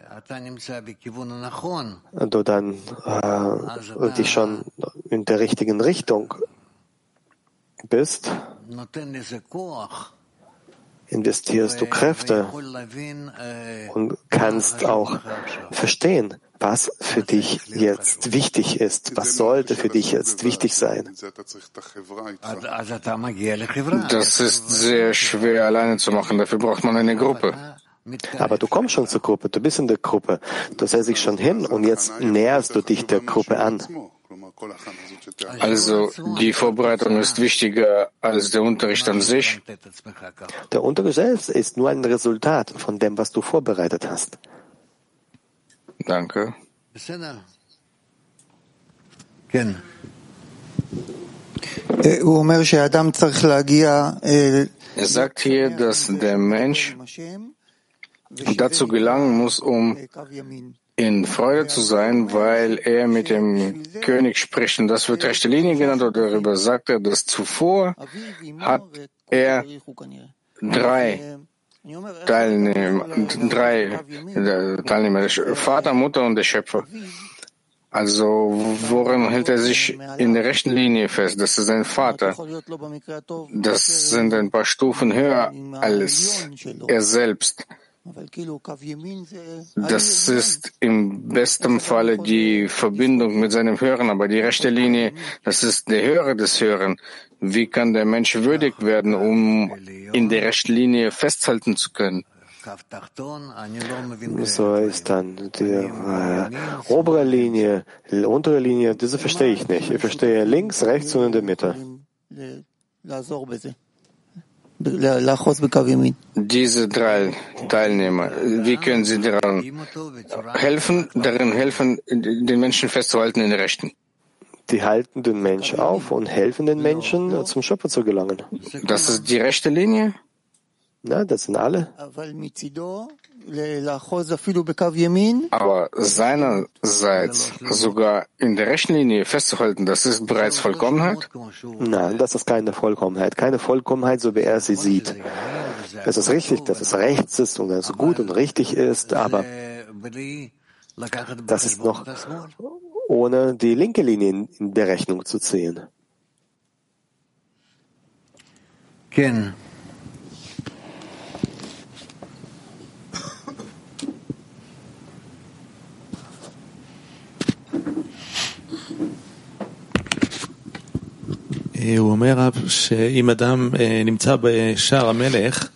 du dann äh, dich schon in der richtigen Richtung bist, investierst du Kräfte und kannst auch verstehen, was für dich jetzt wichtig ist, was sollte für dich jetzt wichtig sein. Das ist sehr schwer alleine zu machen, dafür braucht man eine Gruppe. Aber du kommst schon zur Gruppe, du bist in der Gruppe, du setzt dich schon hin und jetzt näherst du dich der Gruppe an. Also die Vorbereitung ist wichtiger als der Unterricht an sich. Der Unterricht selbst ist nur ein Resultat von dem, was du vorbereitet hast. Danke. Er sagt hier, dass der Mensch dazu gelangen muss, um in Freude zu sein, weil er mit dem König spricht. Und das wird rechte Linie genannt, und darüber sagt er, dass zuvor hat er drei Teilnehmer, drei Teilnehmer, der Vater, Mutter und der Schöpfer. Also woran hält er sich in der rechten Linie fest? Das ist sein Vater. Das sind ein paar Stufen höher als er selbst. Das ist im besten Falle die Verbindung mit seinem Hören, aber die rechte Linie, das ist der Hörer des Hören. Wie kann der Mensch würdig werden, um in der rechten Linie festhalten zu können? So ist dann die äh, obere Linie, die untere Linie, diese verstehe ich nicht. Ich verstehe links, rechts und in der Mitte. Diese drei Teilnehmer, wie können sie daran helfen, darin helfen, den Menschen festzuhalten in der Rechten? Die halten den Menschen auf und helfen den Menschen, zum Schöpfer zu gelangen. Das ist die rechte Linie? Ja, das sind alle. Aber seinerseits sogar in der rechten Linie festzuhalten, das ist bereits Vollkommenheit? Nein, das ist keine Vollkommenheit. Keine Vollkommenheit, so wie er sie sieht. Es ist richtig, dass es rechts ist und dass es gut und richtig ist, aber das ist noch ohne die linke Linie in der Rechnung zu ziehen. כן.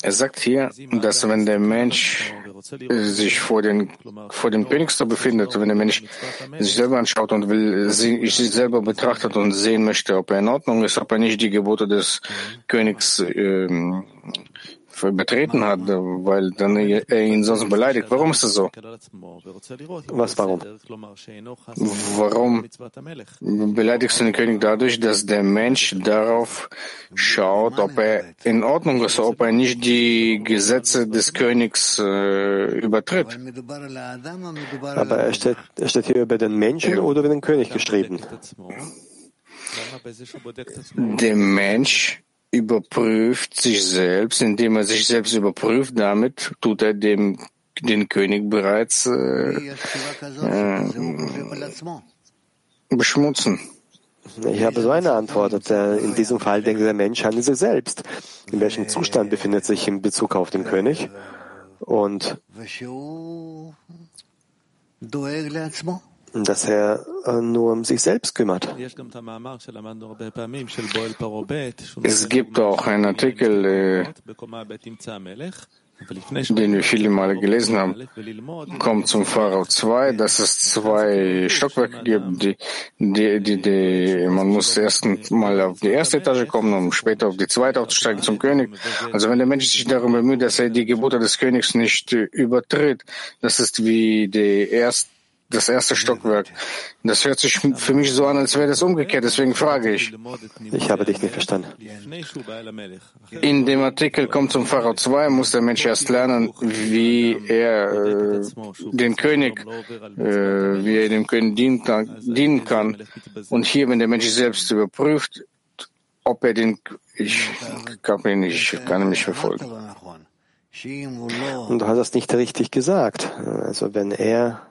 Er sagt hier, dass wenn der Mensch sich vor, den, vor dem Königstor befindet, wenn der Mensch sich selber anschaut und will, sich selber betrachtet und sehen möchte, ob er in Ordnung ist, ob er nicht die Gebote des Königs ähm, betreten hat, weil dann er ihn sonst beleidigt. Warum ist das so? Was warum? Warum beleidigst du den König dadurch, dass der Mensch darauf schaut, ob er in Ordnung ist, ob er nicht die Gesetze des Königs äh, übertritt? Aber er steht, er steht hier über den Menschen oder über den König geschrieben? Der Mensch überprüft sich selbst, indem er sich selbst überprüft. Damit tut er dem den König bereits äh, äh, beschmutzen. Ich habe so eine Antwort. In diesem Fall denkt der Mensch an sich selbst. In welchem Zustand befindet sich in Bezug auf den König? Und dass er nur um sich selbst kümmert. Es gibt auch einen Artikel, äh, den wir viele Male gelesen haben, kommt zum Pharao 2, dass es zwei Stockwerke gibt, die, die, die, die, man muss erst mal auf die erste Etage kommen, um später auf die zweite aufzusteigen zum König. Also wenn der Mensch sich darum bemüht, dass er die Gebote des Königs nicht übertritt, das ist wie die erste das erste Stockwerk. Das hört sich für mich so an, als wäre das umgekehrt. Deswegen frage ich. Ich habe dich nicht verstanden. In dem Artikel kommt zum Pharao 2, muss der Mensch erst lernen, wie er äh, den König, äh, wie er dem König dienen kann. Und hier, wenn der Mensch selbst überprüft, ob er den, ich kann ihn nicht, ich kann ihn nicht verfolgen. Und du hast das nicht richtig gesagt. Also wenn er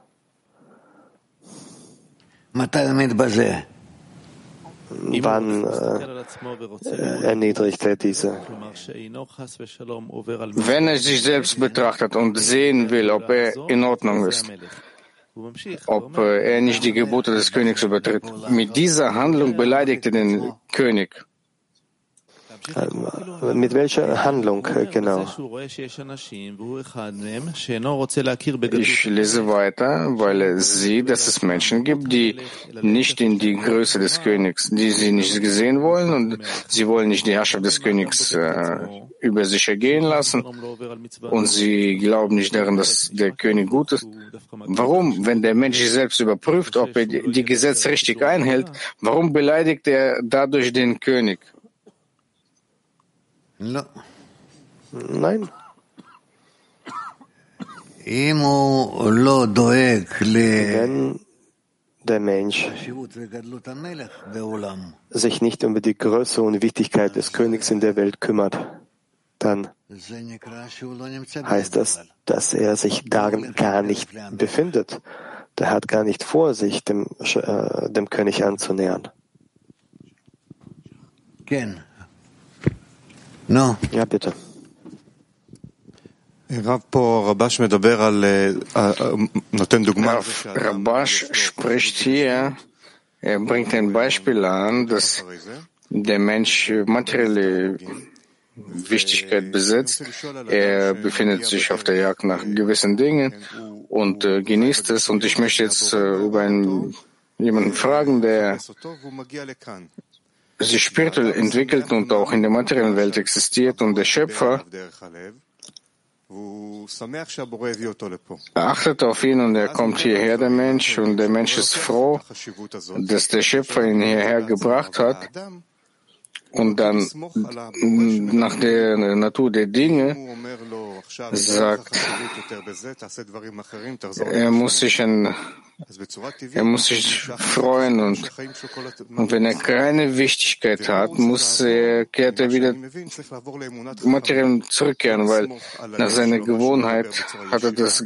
Wann äh, erniedrigt er diese? Wenn er sich selbst betrachtet und sehen will, ob er in Ordnung ist, ob er nicht die Gebote des Königs übertritt. Mit dieser Handlung beleidigt er den König. Äh, mit welcher Handlung äh, genau? Ich lese weiter, weil er sieht, dass es Menschen gibt, die nicht in die Größe des Königs, die sie nicht gesehen wollen und sie wollen nicht die Herrschaft des Königs äh, über sich ergehen lassen und sie glauben nicht daran, dass der König gut ist. Warum, wenn der Mensch sich selbst überprüft, ob er die Gesetze richtig einhält, warum beleidigt er dadurch den König? Nein. Wenn der Mensch sich nicht über die Größe und Wichtigkeit des Königs in der Welt kümmert, dann heißt das, dass er sich darin gar nicht befindet. Der hat gar nicht vor, sich dem, äh, dem König anzunähern. No. Ja, bitte. Rabash spricht hier, er bringt ein Beispiel an, dass der Mensch materielle Wichtigkeit besitzt. Er befindet sich auf der Jagd nach gewissen Dingen und äh, genießt es. Und ich möchte jetzt äh, über einen, jemanden fragen, der sich spirituell entwickelt und auch in der materiellen Welt existiert und der Schöpfer er achtet auf ihn und er kommt hierher, der Mensch, und der Mensch ist froh, dass der Schöpfer ihn hierher gebracht hat. Und dann nach der Natur der Dinge sagt, er muss sich ein er muss sich freuen und, und wenn er keine Wichtigkeit hat, muss er, kehrt er wieder materiell zurückkehren, weil nach seiner Gewohnheit hat er das.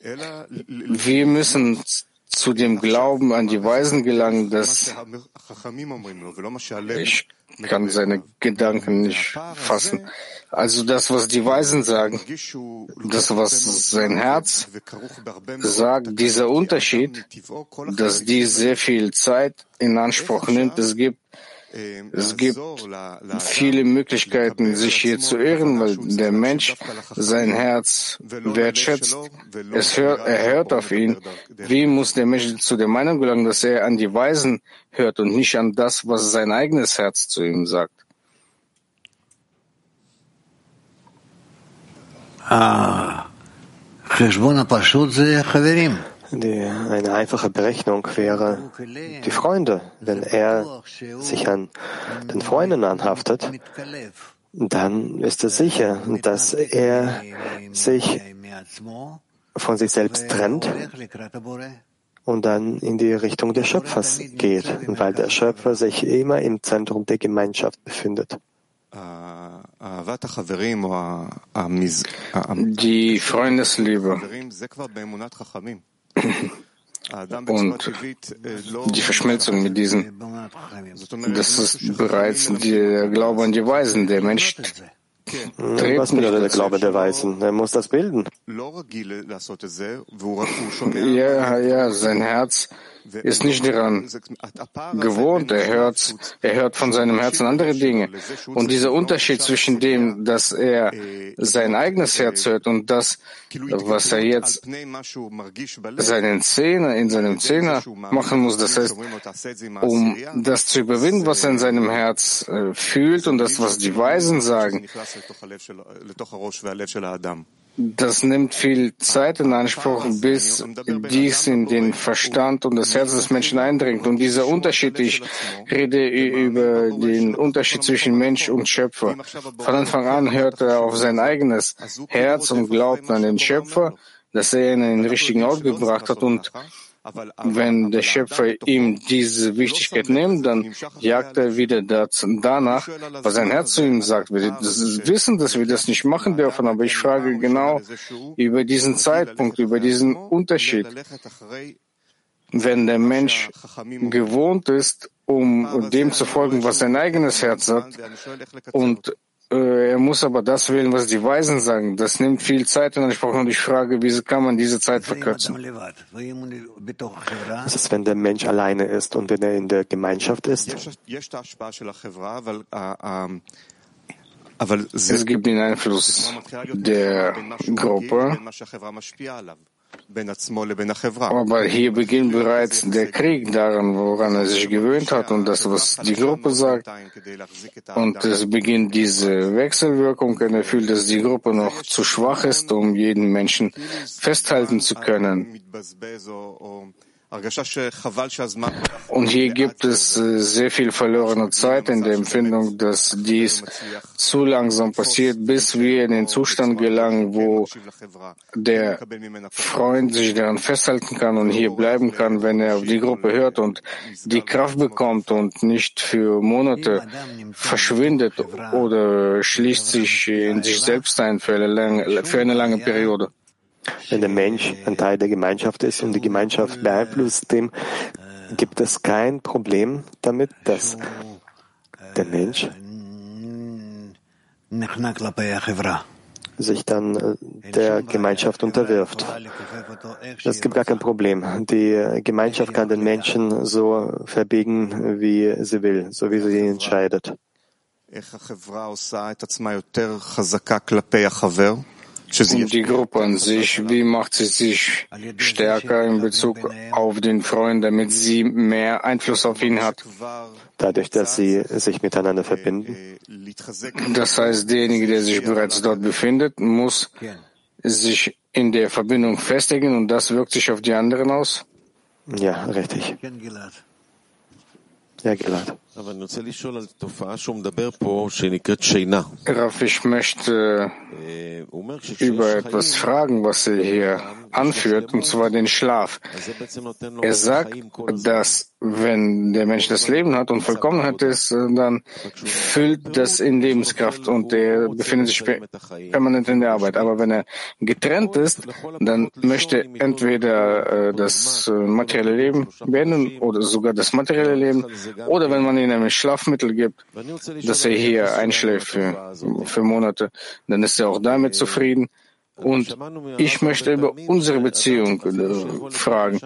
Wir müssen zu dem Glauben an die Weisen gelangen, dass ich kann seine Gedanken nicht fassen. Also das, was die Weisen sagen, das, was sein Herz sagt, dieser Unterschied, dass die sehr viel Zeit in Anspruch nimmt, es gibt es gibt viele Möglichkeiten, sich hier zu irren, weil der Mensch sein Herz wertschätzt. Es hört, er hört auf ihn. Wie muss der Mensch zu der Meinung gelangen, dass er an die Weisen hört und nicht an das, was sein eigenes Herz zu ihm sagt? Ah, die, eine einfache Berechnung wäre die Freunde. Wenn er sich an den Freunden anhaftet, dann ist es sicher, dass er sich von sich selbst trennt und dann in die Richtung des Schöpfers geht, weil der Schöpfer sich immer im Zentrum der Gemeinschaft befindet. Die Freundesliebe und die Verschmelzung mit diesen, das ist bereits der Glaube an die Weisen. Der Mensch was bedeutet der Glaube der Weisen? Er muss das bilden. Ja, ja, sein Herz ist nicht daran gewohnt. Er hört, er hört von seinem Herzen andere Dinge. Und dieser Unterschied zwischen dem, dass er sein eigenes Herz hört und das, was er jetzt seinen Zähne, in seinem Zähne machen muss, das heißt, um das zu überwinden, was er in seinem Herz äh, fühlt und das, was die Weisen sagen, das nimmt viel Zeit in Anspruch, bis dies in den Verstand und das Herz des Menschen eindringt. Und dieser Unterschied, ich rede über den Unterschied zwischen Mensch und Schöpfer. Von Anfang an hört er auf sein eigenes Herz und glaubt an den Schöpfer, dass er ihn in den richtigen Ort gebracht hat und wenn der Schöpfer ihm diese Wichtigkeit nimmt, dann jagt er wieder danach, was sein Herz zu ihm sagt. Wir wissen, dass wir das nicht machen dürfen, aber ich frage genau über diesen Zeitpunkt, über diesen Unterschied. Wenn der Mensch gewohnt ist, um dem zu folgen, was sein eigenes Herz sagt, und er muss aber das wählen, was die Weisen sagen. Das nimmt viel Zeit in Anspruch und ich frage, wie kann man diese Zeit verkürzen? Das ist, wenn der Mensch alleine ist und wenn er in der Gemeinschaft ist. Es gibt den Einfluss der Gruppe, aber hier beginnt bereits der Krieg daran, woran er sich gewöhnt hat und das, was die Gruppe sagt. Und es beginnt diese Wechselwirkung er fühlt, dass die Gruppe noch zu schwach ist, um jeden Menschen festhalten zu können. Und hier gibt es äh, sehr viel verlorene Zeit in der Empfindung, dass dies zu langsam passiert, bis wir in den Zustand gelangen, wo der Freund sich daran festhalten kann und hier bleiben kann, wenn er auf die Gruppe hört und die Kraft bekommt und nicht für Monate verschwindet oder schließt sich in sich selbst ein für eine lange, für eine lange Periode. Wenn der Mensch ein Teil der Gemeinschaft ist und die Gemeinschaft beeinflusst dem, gibt es kein Problem damit, dass der Mensch sich dann äh, der Gemeinschaft unterwirft. Es gibt gar kein Problem. Die Gemeinschaft kann den Menschen so verbiegen, wie sie will, so wie sie ihn entscheidet. Die Gruppe an sich, wie macht sie sich stärker in Bezug auf den Freund, damit sie mehr Einfluss auf ihn hat? Dadurch, dass sie sich miteinander verbinden. Das heißt, derjenige, der sich bereits dort befindet, muss sich in der Verbindung festigen und das wirkt sich auf die anderen aus? Ja, richtig. Ja, Gilad. Raff, ich möchte über etwas fragen, was er hier anführt, und zwar den Schlaf. Er sagt, dass wenn der Mensch das Leben hat und Vollkommenheit ist, dann füllt das in Lebenskraft und er befindet sich permanent in der Arbeit. Aber wenn er getrennt ist, dann möchte entweder äh, das materielle Leben beenden oder sogar das materielle Leben oder wenn man ihm ein Schlafmittel gibt, dass er hier einschläft für, für Monate, dann ist er auch damit zufrieden. Und ich möchte über unsere Beziehung äh, fragen.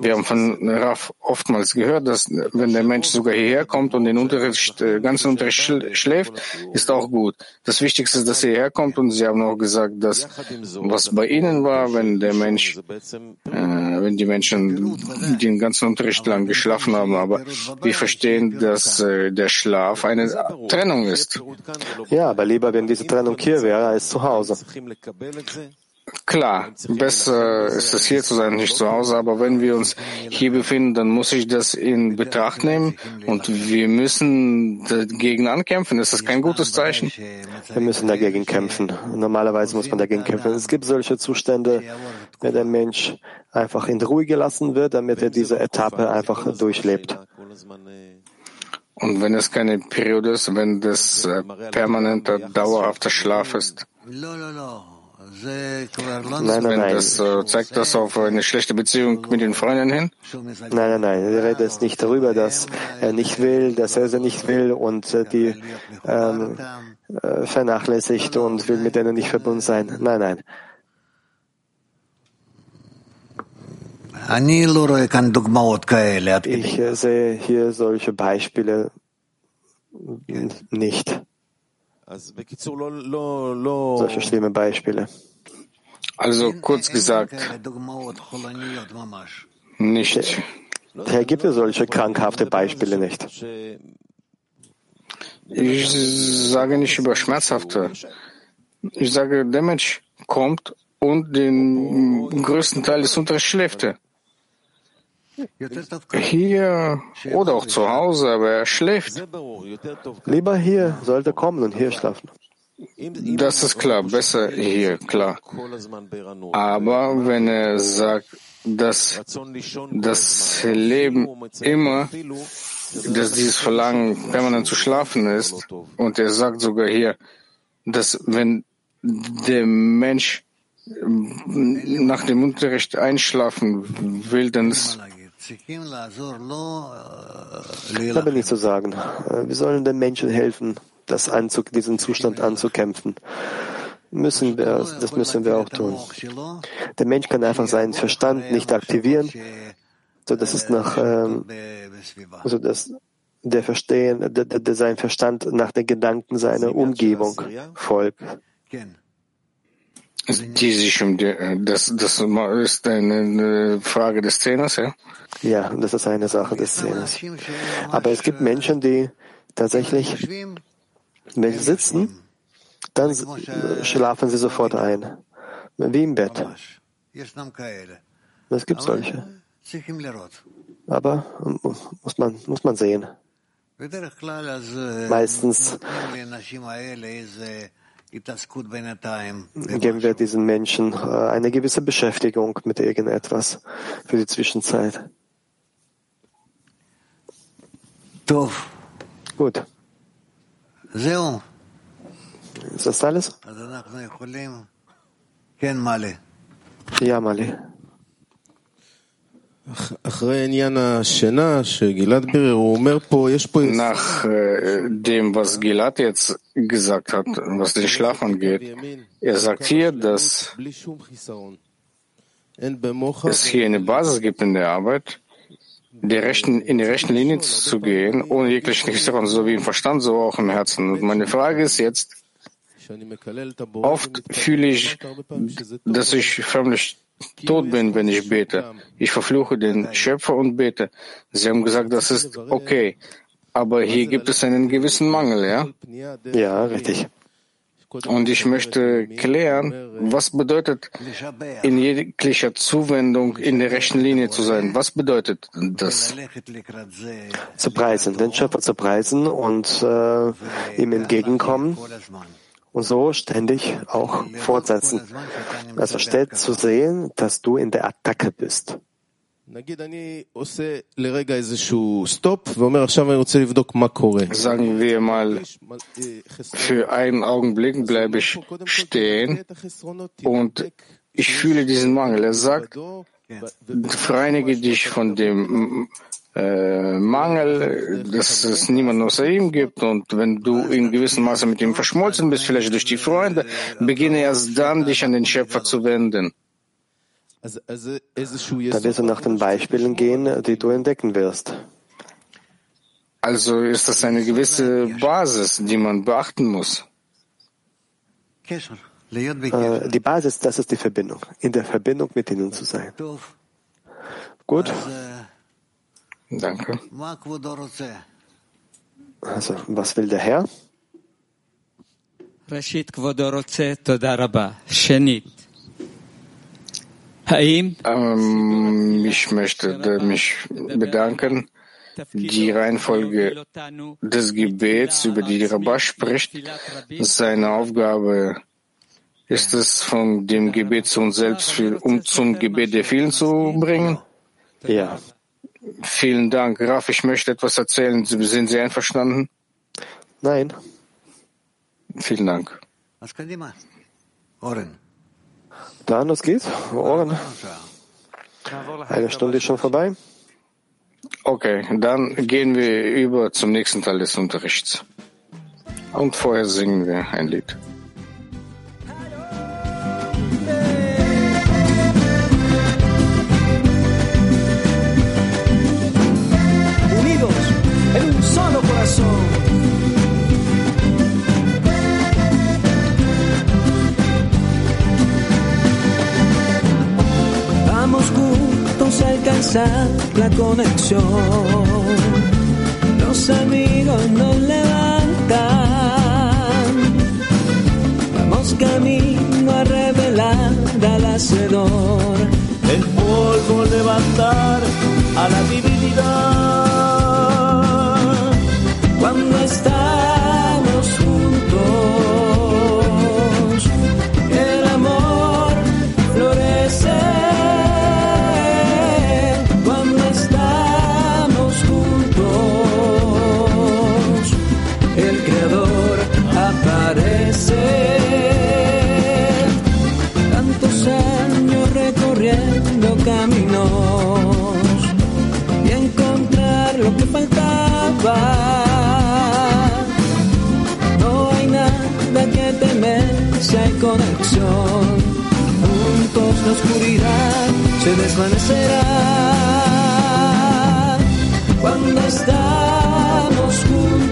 Wir haben von Raf oftmals gehört, dass wenn der Mensch sogar hierher kommt und den Unterricht, äh, ganzen Unterricht schläft, ist auch gut. Das Wichtigste ist, dass er hierher kommt und Sie haben auch gesagt, dass was bei Ihnen war, wenn der Mensch, äh, wenn die Menschen den ganzen Unterricht lang geschlafen haben, aber wir verstehen, dass äh, der Schlaf eine Trennung ist. Ja, aber lieber, wenn diese Trennung hier wäre, als zu Hause. Klar, besser ist es hier zu sein, nicht zu Hause, aber wenn wir uns hier befinden, dann muss ich das in Betracht nehmen und wir müssen dagegen ankämpfen. Ist das kein gutes Zeichen? Wir müssen dagegen kämpfen. Normalerweise muss man dagegen kämpfen. Es gibt solche Zustände, wenn der Mensch einfach in Ruhe gelassen wird, damit er diese Etappe einfach durchlebt. Und wenn es keine Periode ist, wenn das äh, permanenter, dauerhafter Schlaf ist? Nein, nein, nein. Das, äh, zeigt das auf eine schlechte Beziehung mit den Freunden hin? Nein, nein, nein. Wir reden jetzt nicht darüber, dass er nicht will, dass er sie nicht will und äh, die ähm, äh, vernachlässigt und will mit denen nicht verbunden sein. Nein, nein. Ich äh, sehe hier solche Beispiele nicht. Solche schlimme Beispiele. Also kurz gesagt, nicht. Daher gibt es solche krankhafte Beispiele nicht. Ich sage nicht über schmerzhafte. Ich sage, der Mensch kommt und den größten Teil des Unterrichts schläft er. Hier oder auch zu Hause, aber er schläft. Lieber hier sollte kommen und hier schlafen. Das ist klar, besser hier, klar. Aber wenn er sagt, dass das Leben immer, dass dieses Verlangen permanent zu schlafen ist, und er sagt sogar hier, dass wenn der Mensch nach dem Unterricht einschlafen will, dann ist da bin ich zu sagen. Äh, wir sollen den Menschen helfen, das Anzug, diesen Zustand anzukämpfen. Müssen wir, das müssen wir auch tun. Der Mensch kann einfach seinen Verstand nicht aktivieren, so dass es nach, ähm, so dass der Verstehen, der, der, sein Verstand nach den Gedanken seiner Umgebung folgt die sich um die, das, das ist eine Frage des Zehners, ja? Ja, das ist eine Sache des Zehners. Aber es gibt Menschen, die tatsächlich, wenn sie sitzen, dann schlafen sie sofort ein. Wie im Bett. Es gibt solche. Aber muss man, muss man sehen. Meistens geben wir diesen Menschen äh, eine gewisse Beschäftigung mit irgendetwas für die Zwischenzeit. Gut. Ist das alles? Ja, Mali. Nach äh, dem, was Gilad jetzt gesagt hat, was den Schlaf angeht, er sagt hier, dass es hier eine Basis gibt in der Arbeit, die rechten, in die rechten Linie zu gehen, ohne jeglichen Historen, so wie im Verstand, so auch im Herzen. Und meine Frage ist jetzt, oft fühle ich, dass ich förmlich tot bin, wenn ich bete. Ich verfluche den Schöpfer und bete. Sie haben gesagt, das ist okay. Aber hier gibt es einen gewissen Mangel, ja? Ja, richtig. Und ich möchte klären, was bedeutet in jeglicher Zuwendung in der rechten Linie zu sein? Was bedeutet das? Zu preisen, den Schöpfer zu preisen und äh, ihm entgegenkommen und so ständig auch fortsetzen. Also steht zu sehen, dass du in der Attacke bist. Sagen wir mal, für einen Augenblick bleibe ich stehen und ich fühle diesen Mangel. Er sagt, vereinige dich von dem äh, Mangel, dass es niemanden außer ihm gibt und wenn du in gewissem Maße mit ihm verschmolzen bist, vielleicht durch die Freunde, beginne erst dann, dich an den Schöpfer zu wenden. Da wirst du nach den Beispielen gehen, die du entdecken wirst. Also ist das eine gewisse Basis, die man beachten muss. Äh, die Basis, das ist die Verbindung. In der Verbindung mit ihnen zu sein. Gut. Danke. Also, was will der Herr? ראשית, כבודו רוצה, תודה רבה. שנית, האם... Ähm, ich möchte mich bedanken. Die Reihenfolge des Gebets, über die Rabbah spricht, seine Aufgabe ist es, von dem Gebet zu uns selbst, für, um zum Gebet der vielen zu bringen. Ja. Vielen Dank. Raf, ich möchte etwas erzählen. Sind Sie einverstanden? Nein. Vielen Dank. Dann, los geht's. Ohren. Eine Stunde ist schon vorbei. Okay, dann gehen wir über zum nächsten Teil des Unterrichts. Und vorher singen wir ein Lied. Vamos juntos a alcanzar la conexión. Los amigos nos levantan. Vamos camino a revelar al hacedor. El polvo levantar a la divinidad. Cuando conexión. Juntos la oscuridad se desvanecerá. Cuando estamos juntos,